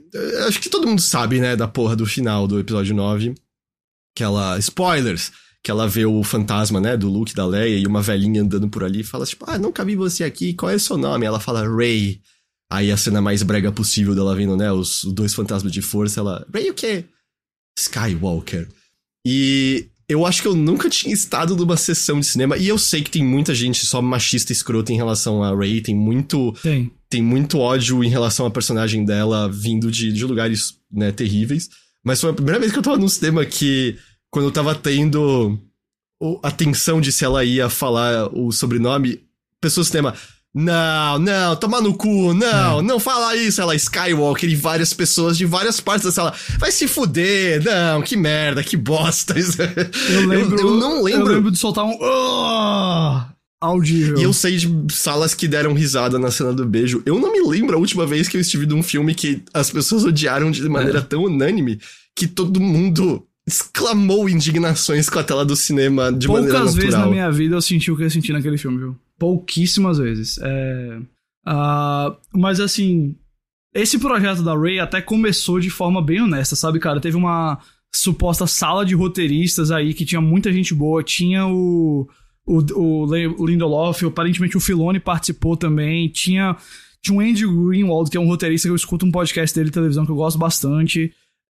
Acho que todo mundo sabe, né, da porra do final do episódio 9. Que ela. Spoilers! Que ela vê o fantasma, né, do Luke da Leia e uma velhinha andando por ali e fala, tipo, ah, nunca vi você aqui, qual é o seu nome? Ela fala, Ray. Aí a cena mais brega possível dela vendo, né, os, os dois fantasmas de força, ela, Ray o quê? Skywalker. E eu acho que eu nunca tinha estado numa sessão de cinema. E eu sei que tem muita gente só machista escrota em relação a Ray. Tem muito. Tem. Tem muito ódio em relação à personagem dela vindo de, de lugares, né, terríveis. Mas foi a primeira vez que eu tava num cinema que, quando eu tava tendo a tensão de se ela ia falar o sobrenome, pessoas do cinema. Não, não, toma no cu, não, é. não fala isso, ela Skywalker e várias pessoas de várias partes da sala. Vai se fuder, não, que merda, que bosta. (laughs) Eu lembro. Eu, eu não lembro. Eu lembro de soltar um. Oh! Audível. E eu sei de salas que deram risada na cena do beijo. Eu não me lembro a última vez que eu estive num filme que as pessoas odiaram de maneira é. tão unânime que todo mundo exclamou indignações com a tela do cinema de Poucas maneira natural. Poucas vezes na minha vida eu senti o que eu senti naquele filme, viu? Pouquíssimas vezes. É, uh, mas assim, esse projeto da Ray até começou de forma bem honesta, sabe, cara? Teve uma suposta sala de roteiristas aí que tinha muita gente boa, tinha o. O, o Lindelof, aparentemente o Filone participou também. Tinha, tinha um Andy Greenwald, que é um roteirista que eu escuto um podcast dele de televisão que eu gosto bastante.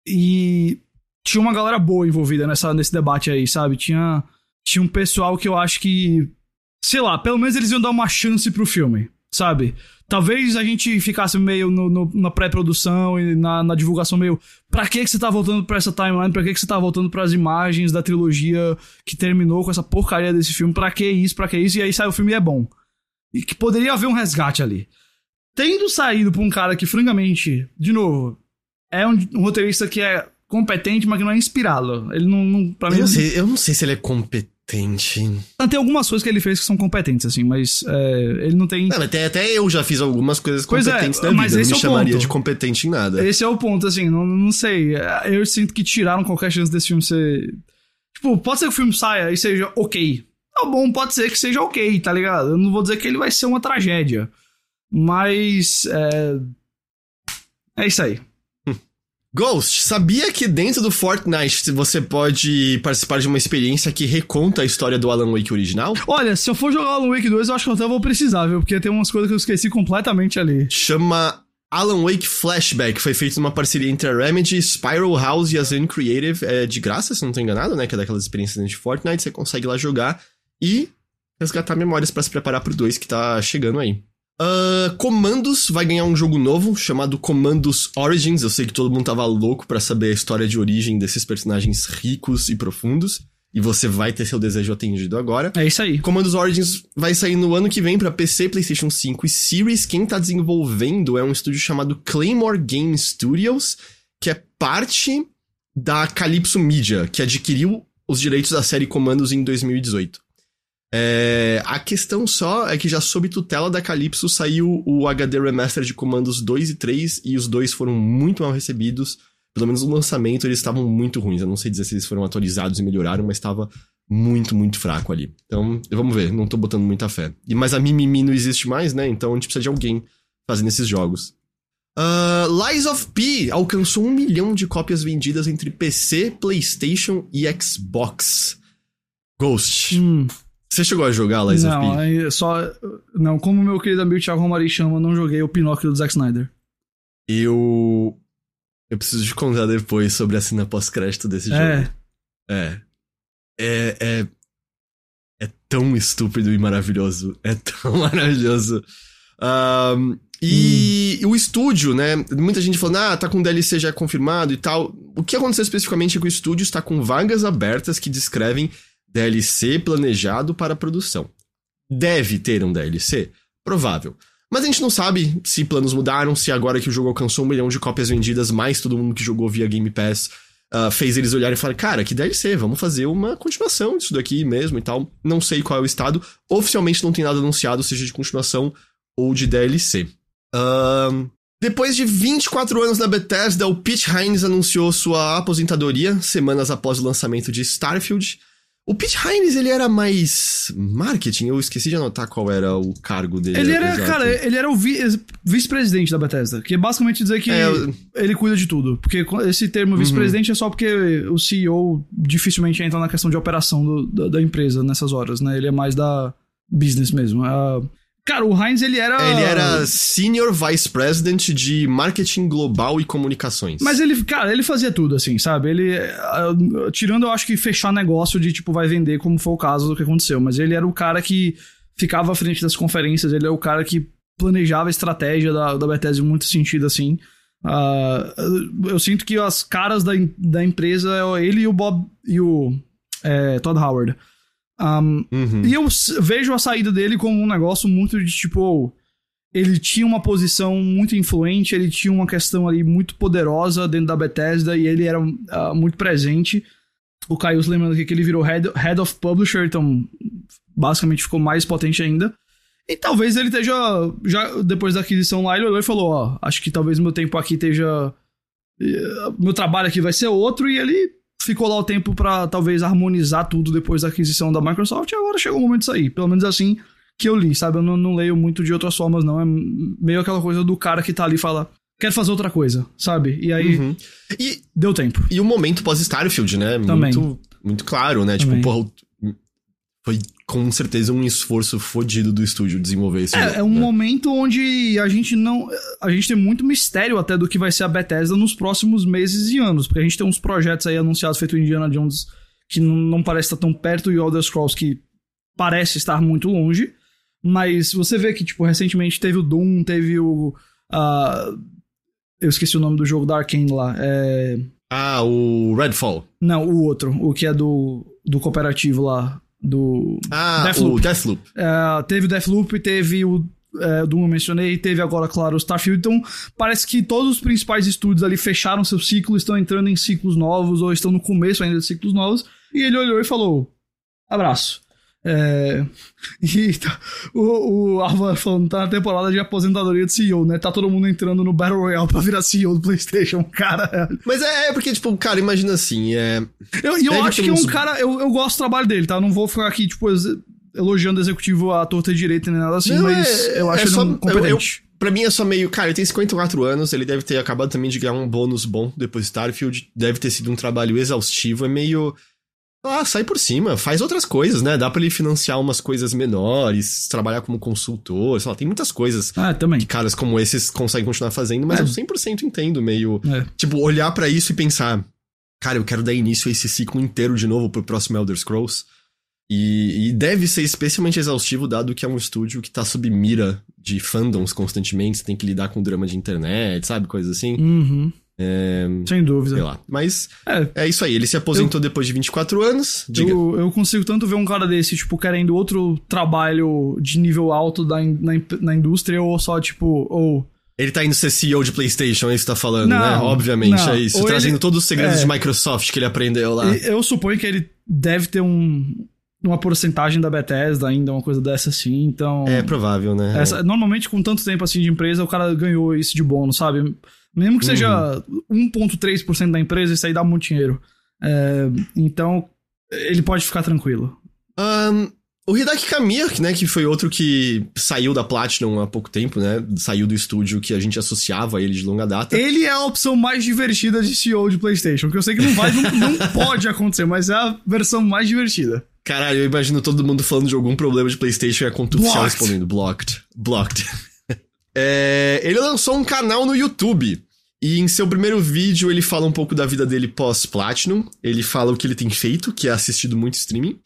E tinha uma galera boa envolvida nessa, nesse debate aí, sabe? Tinha, tinha um pessoal que eu acho que sei lá, pelo menos eles iam dar uma chance pro filme, sabe? Talvez a gente ficasse meio no, no, na pré-produção e na, na, divulgação meio. Pra que, que você tá voltando pra essa timeline? Pra que, que você tá voltando pras imagens da trilogia que terminou com essa porcaria desse filme? Pra que isso? Pra que isso? E aí sai o filme e é bom. E que poderia haver um resgate ali. Tendo saído pra um cara que, francamente, de novo, é um, um roteirista que é competente, mas que não é inspirado. Ele não. não pra mim, eu, não sei, eu não sei se ele é competente tem algumas coisas que ele fez que são competentes, assim, mas é, ele não tem. Não, até, até eu já fiz algumas coisas pois é, competentes é, na mas vida. Esse não me é chamaria ponto. de competente em nada. Esse é o ponto, assim, não, não sei. Eu sinto que tiraram qualquer chance desse filme ser. Tipo, pode ser que o filme saia e seja ok. Tá bom, pode ser que seja ok, tá ligado? Eu não vou dizer que ele vai ser uma tragédia. Mas. É, é isso aí. Ghost, sabia que dentro do Fortnite você pode participar de uma experiência que reconta a história do Alan Wake original? Olha, se eu for jogar Alan Wake 2, eu acho que eu até vou precisar, viu? Porque tem umas coisas que eu esqueci completamente ali. Chama Alan Wake Flashback. Foi feito numa parceria entre a Remedy, Spiral House e a Zen Creative. É de graça, se não tô enganado, né? Que é daquelas experiências dentro de Fortnite. Você consegue lá jogar e resgatar memórias para se preparar pro 2 que tá chegando aí. Uh, Comandos vai ganhar um jogo novo chamado Comandos Origins. Eu sei que todo mundo tava louco para saber a história de origem desses personagens ricos e profundos. E você vai ter seu desejo atendido agora. É isso aí. Comandos Origins vai sair no ano que vem para PC, PlayStation 5 e Series. Quem tá desenvolvendo é um estúdio chamado Claymore Game Studios, que é parte da Calypso Media, que adquiriu os direitos da série Comandos em 2018. É, a questão só é que já sob tutela da Calypso saiu o HD Remaster de comandos 2 e 3 e os dois foram muito mal recebidos. Pelo menos no lançamento eles estavam muito ruins. Eu não sei dizer se eles foram atualizados e melhoraram, mas estava muito, muito fraco ali. Então, vamos ver, não tô botando muita fé. E Mas a Mimimi não existe mais, né? Então a gente precisa de alguém fazendo esses jogos. Uh, Lies of P alcançou um milhão de cópias vendidas entre PC, PlayStation e Xbox. Ghost. Hum. Você chegou a jogar Lies não, of P? Não, só. Não, como meu querido amigo Thiago Romari chama, não joguei o Pinóquio do Zack Snyder. Eu. Eu preciso te contar depois sobre a cena pós-crédito desse é. jogo. É. É. É. É tão estúpido e maravilhoso. É tão (laughs) maravilhoso. Um, e hum. o estúdio, né? Muita gente falando, ah, tá com DLC já confirmado e tal. O que aconteceu especificamente é que o estúdio está com vagas abertas que descrevem DLC planejado para produção. Deve ter um DLC? Provável. Mas a gente não sabe se planos mudaram, se agora que o jogo alcançou um milhão de cópias vendidas, mais todo mundo que jogou via Game Pass uh, fez eles olharem e falar, cara, que DLC, vamos fazer uma continuação disso daqui mesmo e tal. Não sei qual é o estado. Oficialmente não tem nada anunciado, seja de continuação ou de DLC. Uh, depois de 24 anos na Bethesda, o Pete Hines anunciou sua aposentadoria semanas após o lançamento de Starfield. O Pete Hines, ele era mais marketing? Eu esqueci de anotar qual era o cargo dele. Ele era, exato. cara, ele era o vi vice-presidente da Bethesda, que é basicamente dizer que é, eu... ele cuida de tudo. Porque esse termo uhum. vice-presidente uhum. é só porque o CEO dificilmente entra na questão de operação do, da, da, empresa nessas horas, né? Ele é mais da business mesmo. Uh, Cara, o Heinz, ele era. Ele era Senior Vice President de Marketing Global e Comunicações. Mas ele, cara, ele fazia tudo, assim, sabe? Ele. Uh, tirando, eu acho que fechar negócio de, tipo, vai vender, como foi o caso do que aconteceu. Mas ele era o cara que ficava à frente das conferências, ele é o cara que planejava a estratégia da, da Bethesda em muito sentido, assim. Uh, eu sinto que as caras da, da empresa é ele e o Bob. e o é, Todd Howard. Um, uhum. E eu vejo a saída dele como um negócio muito de tipo. Ele tinha uma posição muito influente, ele tinha uma questão ali muito poderosa dentro da Bethesda e ele era uh, muito presente. O Caio lembrando aqui que ele virou head, head of Publisher, então basicamente ficou mais potente ainda. E talvez ele esteja, já depois da aquisição lá, ele olhou e falou: Ó, acho que talvez meu tempo aqui esteja. Eh, meu trabalho aqui vai ser outro, e ele ficou lá o tempo para talvez harmonizar tudo depois da aquisição da Microsoft e agora chegou o momento de sair. Pelo menos assim que eu li, sabe? Eu não, não, leio muito de outras formas, não. É meio aquela coisa do cara que tá ali e fala. Quer fazer outra coisa, sabe? E aí. Uhum. E deu tempo. E o momento pós-Starfield, né? Também. Muito, muito claro, né? Tipo, Também. Tipo, porra, foi com certeza um esforço fodido do estúdio desenvolver esse é, jogo. É um né? momento onde a gente não. A gente tem muito mistério até do que vai ser a Bethesda nos próximos meses e anos. Porque a gente tem uns projetos aí anunciados feito em Indiana Jones que não, não parece estar tão perto e Elder Scrolls que parece estar muito longe. Mas você vê que, tipo, recentemente teve o Doom, teve o. Uh, eu esqueci o nome do jogo da Arkane lá. É... Ah, o Redfall. Não, o outro. O que é do, do cooperativo lá do ah, Deathloop. o Deathloop. Uh, teve o Deathloop, teve o é, Doom eu mencionei, teve agora, claro, o Starfield. Então, parece que todos os principais estúdios ali fecharam seu ciclo, estão entrando em ciclos novos, ou estão no começo ainda de ciclos novos. E ele olhou e falou: abraço. É... (laughs) E tá, o, o Álvaro falando, tá na temporada de aposentadoria de CEO, né? Tá todo mundo entrando no Battle Royale pra virar CEO do PlayStation, (laughs) cara. Mas é, é porque, tipo, cara, imagina assim, é. Eu, eu acho que é um cara. Eu, eu gosto do trabalho dele, tá? Não vou ficar aqui, tipo, elogiando o executivo à torta direita nem nada assim, Não, mas é, eu acho é ele só, um competente. Eu, eu, pra mim é só meio. Cara, ele tem 54 anos, ele deve ter acabado também de ganhar um bônus bom depois de Starfield. Deve ter sido um trabalho exaustivo. É meio. Ah, sai por cima, faz outras coisas, né? Dá pra ele financiar umas coisas menores, trabalhar como consultor, sei lá, tem muitas coisas ah, também. que caras como esses conseguem continuar fazendo, mas é. eu 100% entendo meio. É. Tipo, olhar para isso e pensar, cara, eu quero dar início a esse ciclo inteiro de novo pro próximo Elder Scrolls. E, e, deve ser especialmente exaustivo, dado que é um estúdio que tá sob mira de fandoms constantemente, você tem que lidar com drama de internet, sabe? Coisas assim. Uhum. É, Sem dúvida. Sei lá. Mas é, é isso aí. Ele se aposentou eu, depois de 24 anos. Diga. Eu, eu, consigo tanto ver um cara desse, tipo, querendo outro trabalho de nível alto da, na, na indústria, ou só, tipo, ou. Ele tá indo ser CEO de PlayStation, é isso que tá falando, né? não, né? Obviamente, não. é isso. Ou Trazendo ele, todos os segredos é, de Microsoft que ele aprendeu lá. Eu suponho que ele deve ter um, uma porcentagem da Bethesda ainda, uma coisa dessa assim, então... É provável, né? Essa, normalmente, com tanto tempo assim de empresa, o cara ganhou isso de bônus, sabe? Mesmo que uhum. seja 1,3% da empresa, isso aí dá muito dinheiro. É, então, ele pode ficar tranquilo. Um, o Hidaki Kamiya, né, que foi outro que saiu da Platinum há pouco tempo, né? Saiu do estúdio que a gente associava a ele de longa data. Ele é a opção mais divertida de CEO de PlayStation, que eu sei que não vai, não, não (laughs) pode acontecer, mas é a versão mais divertida. Caralho, eu imagino todo mundo falando de algum problema de PlayStation e a conta oficial respondendo: blocked. Blocked. (laughs) é, ele lançou um canal no YouTube. E em seu primeiro vídeo ele fala um pouco da vida dele pós-Platinum. Ele fala o que ele tem feito, que é assistido muito streaming.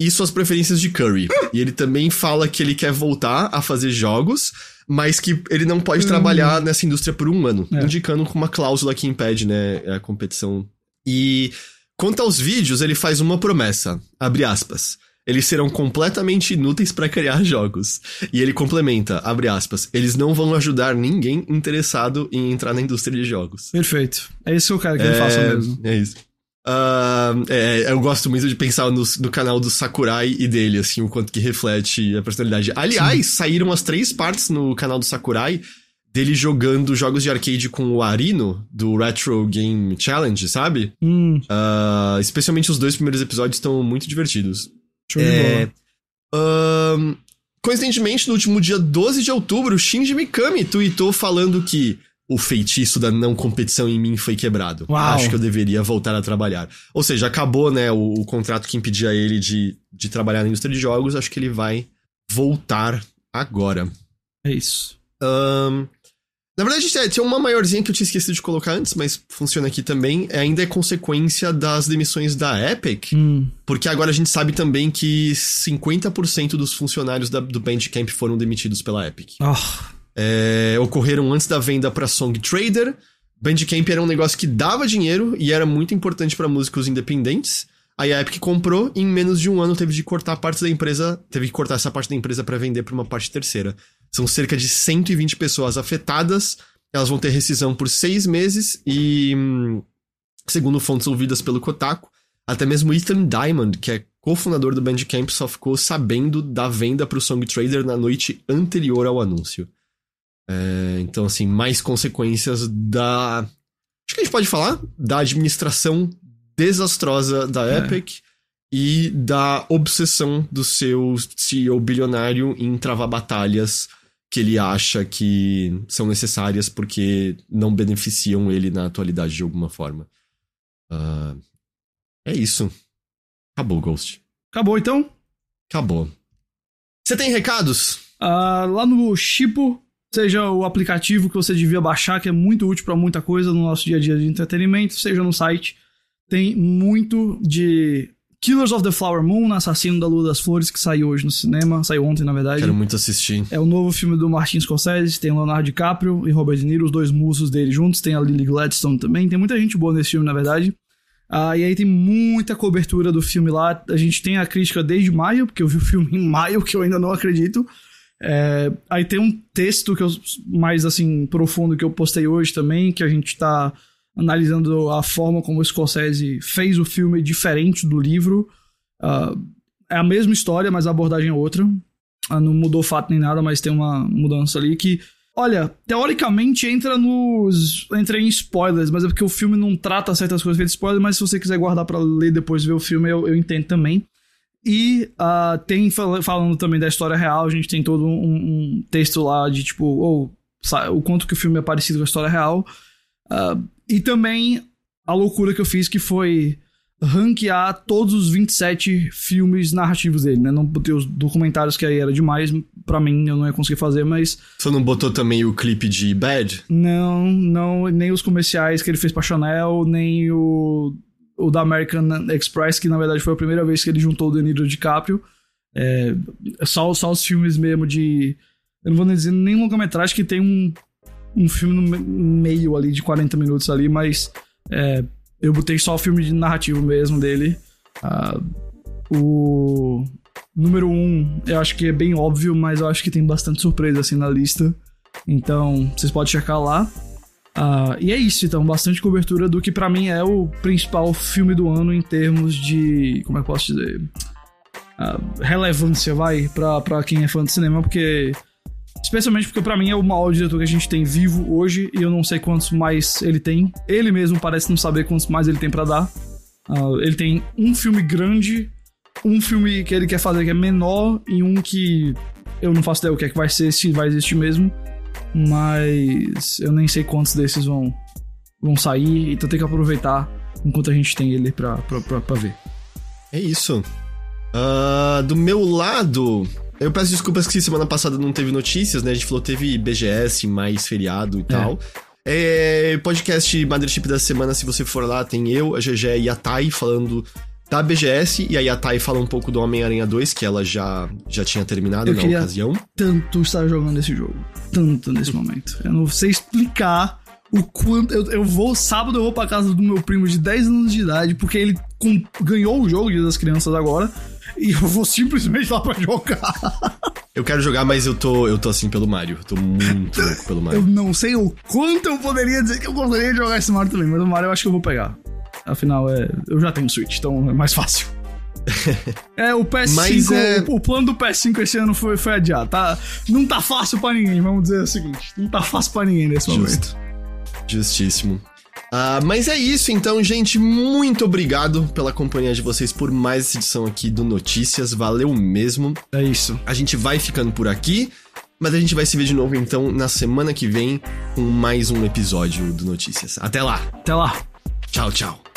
E suas preferências de Curry. e ele também fala que ele quer voltar a fazer jogos, mas que ele não pode hum. trabalhar nessa indústria por um ano. É. Indicando com uma cláusula que impede, né, a competição. E Quanto aos vídeos, ele faz uma promessa, abre aspas. eles serão completamente inúteis para criar (laughs) jogos. E ele complementa, abre aspas, eles não vão ajudar ninguém interessado em entrar na indústria de jogos. Perfeito. É isso que eu quero que é, ele faça mesmo. É isso. Uh, é, eu gosto muito de pensar no, no, canal do Sakurai e dele, assim, o quanto que reflete a personalidade. Aliás, Sim. saíram as três partes no canal do Sakurai dele jogando jogos de arcade com o Arino, do Retro Game Challenge, sabe? Hum. Uh, especialmente os dois primeiros episódios estão muito divertidos. Show é, uh, coincidentemente, no último dia 12 de outubro, Shinji Mikami tweetou falando que o feitiço da não competição em mim foi quebrado. Uau. Acho que eu deveria voltar a trabalhar. Ou seja, acabou, né, o, o, contrato que impedia ele de, de trabalhar na indústria de jogos. Acho que ele vai voltar agora. É isso. Um, na verdade, tinha uma maiorzinha que eu tinha esquecido de colocar antes, mas funciona aqui também. É, ainda é consequência das demissões da Epic. Hum. Porque agora a gente sabe também que 50% dos funcionários da, do Bandcamp foram demitidos pela Epic. Oh é, ocorreram antes da venda para Song Trader. Bandcamp era um negócio que dava dinheiro e era muito importante para músicos independentes. Aí a Epic comprou e em menos de um ano teve de cortar parte da empresa, teve que cortar essa parte da empresa para vender para uma parte terceira. São cerca de 120 pessoas afetadas. Elas vão ter rescisão por seis meses e, segundo fontes ouvidas pelo Kotaku, até mesmo Ethan Diamond, que é cofundador do Bandcamp, só ficou sabendo da venda para o Song Trader na noite anterior ao anúncio. É, então, assim, mais consequências da. Acho que a gente pode falar da administração desastrosa da é. Epic e da obsessão do seu CEO bilionário em travar batalhas que ele acha que são necessárias porque não beneficiam ele na atualidade de alguma forma. Uh, é isso. Acabou, Ghost. Acabou então? Acabou. Você tem recados? Uh, lá no Chipo seja o aplicativo que você devia baixar, que é muito útil para muita coisa no nosso dia a dia de entretenimento, seja no site. Tem muito de Killers of the Flower Moon, Assassino da Lua das Flores, que saiu hoje no cinema, saiu ontem, na verdade. Quero muito assistir. É o novo filme do Martin Scorsese, tem Leonardo DiCaprio e Robert De Niro, os dois musos dele juntos, tem a Lily Gladstone também, tem muita gente boa nesse filme, na verdade. Ah, e aí tem muita cobertura do filme lá, a gente tem a crítica desde maio, porque eu vi o filme em maio, que eu ainda não acredito. É, aí tem um texto que eu, mais assim profundo que eu postei hoje também, que a gente está analisando a forma como o Scorsese fez o filme diferente do livro. Uh, é a mesma história, mas a abordagem é outra. Uh, não mudou fato nem nada, mas tem uma mudança ali que, olha, teoricamente entra nos entra em spoilers, mas é porque o filme não trata certas coisas feitas spoilers, mas se você quiser guardar para ler depois de ver o filme, eu, eu entendo também. E uh, tem falando também da história real, a gente tem todo um, um texto lá de tipo, ou oh, o quanto que o filme é parecido com a história real. Uh, e também a loucura que eu fiz que foi ranquear todos os 27 filmes narrativos dele, né? Não botei os documentários que aí era demais, para mim eu não ia conseguir fazer, mas. Você não botou também o clipe de Bad? Não, não, nem os comerciais que ele fez pra Chanel, nem o o da American Express, que na verdade foi a primeira vez que ele juntou o De Niro DiCaprio. É, só, só os filmes mesmo de. Eu não vou nem dizer nem longa-metragem, que tem um, um filme no meio ali de 40 minutos ali, mas é, eu botei só o filme de narrativo mesmo dele. Uh, o número 1, um, eu acho que é bem óbvio, mas eu acho que tem bastante surpresa assim na lista. Então, vocês podem checar lá. Uh, e é isso, então, bastante cobertura do que para mim é o principal filme do ano em termos de. Como é que eu posso dizer? Uh, relevância, vai, pra, pra quem é fã de cinema, porque. Especialmente porque para mim é o maior diretor que a gente tem vivo hoje e eu não sei quantos mais ele tem. Ele mesmo parece não saber quantos mais ele tem para dar. Uh, ele tem um filme grande, um filme que ele quer fazer que é menor e um que eu não faço ideia o que é que vai ser, se vai existir mesmo. Mas eu nem sei quantos desses vão, vão sair, então tem que aproveitar enquanto a gente tem ele pra, pra, pra, pra ver. É isso. Uh, do meu lado, eu peço desculpas que semana passada não teve notícias, né? A gente falou teve BGS, mais feriado e é. tal. É, podcast Mothership da semana, se você for lá, tem eu, a GG e a Thay falando da BGS, e aí a Thay fala um pouco do Homem-Aranha 2, que ela já, já tinha terminado eu na ocasião. Tanto estar jogando esse jogo. Tanto nesse momento. Eu não sei explicar o quanto. Eu, eu vou, sábado eu vou pra casa do meu primo de 10 anos de idade, porque ele com, ganhou o jogo Dia das Crianças agora. E eu vou simplesmente lá pra jogar. Eu quero jogar, mas eu tô, eu tô assim pelo Mario. tô muito (laughs) louco pelo Mario. Eu não sei o quanto eu poderia dizer que eu gostaria de jogar esse Mario também, mas o Mario eu acho que eu vou pegar. Afinal, é, eu já tenho Switch, então é mais fácil. (laughs) é, o PS5, é... O, o, plano do PS5 esse ano foi, foi adiado. Tá, não tá fácil pra ninguém, vamos dizer o seguinte. Não tá fácil pra ninguém nesse Justo. momento. Justíssimo. Uh, mas é isso, então, gente. Muito obrigado pela companhia de vocês por mais essa edição aqui do Notícias. Valeu mesmo. É isso. A gente vai ficando por aqui, mas a gente vai se ver de novo, então, na semana que vem, com mais um episódio do Notícias. Até lá. Até lá. Tchau, tchau.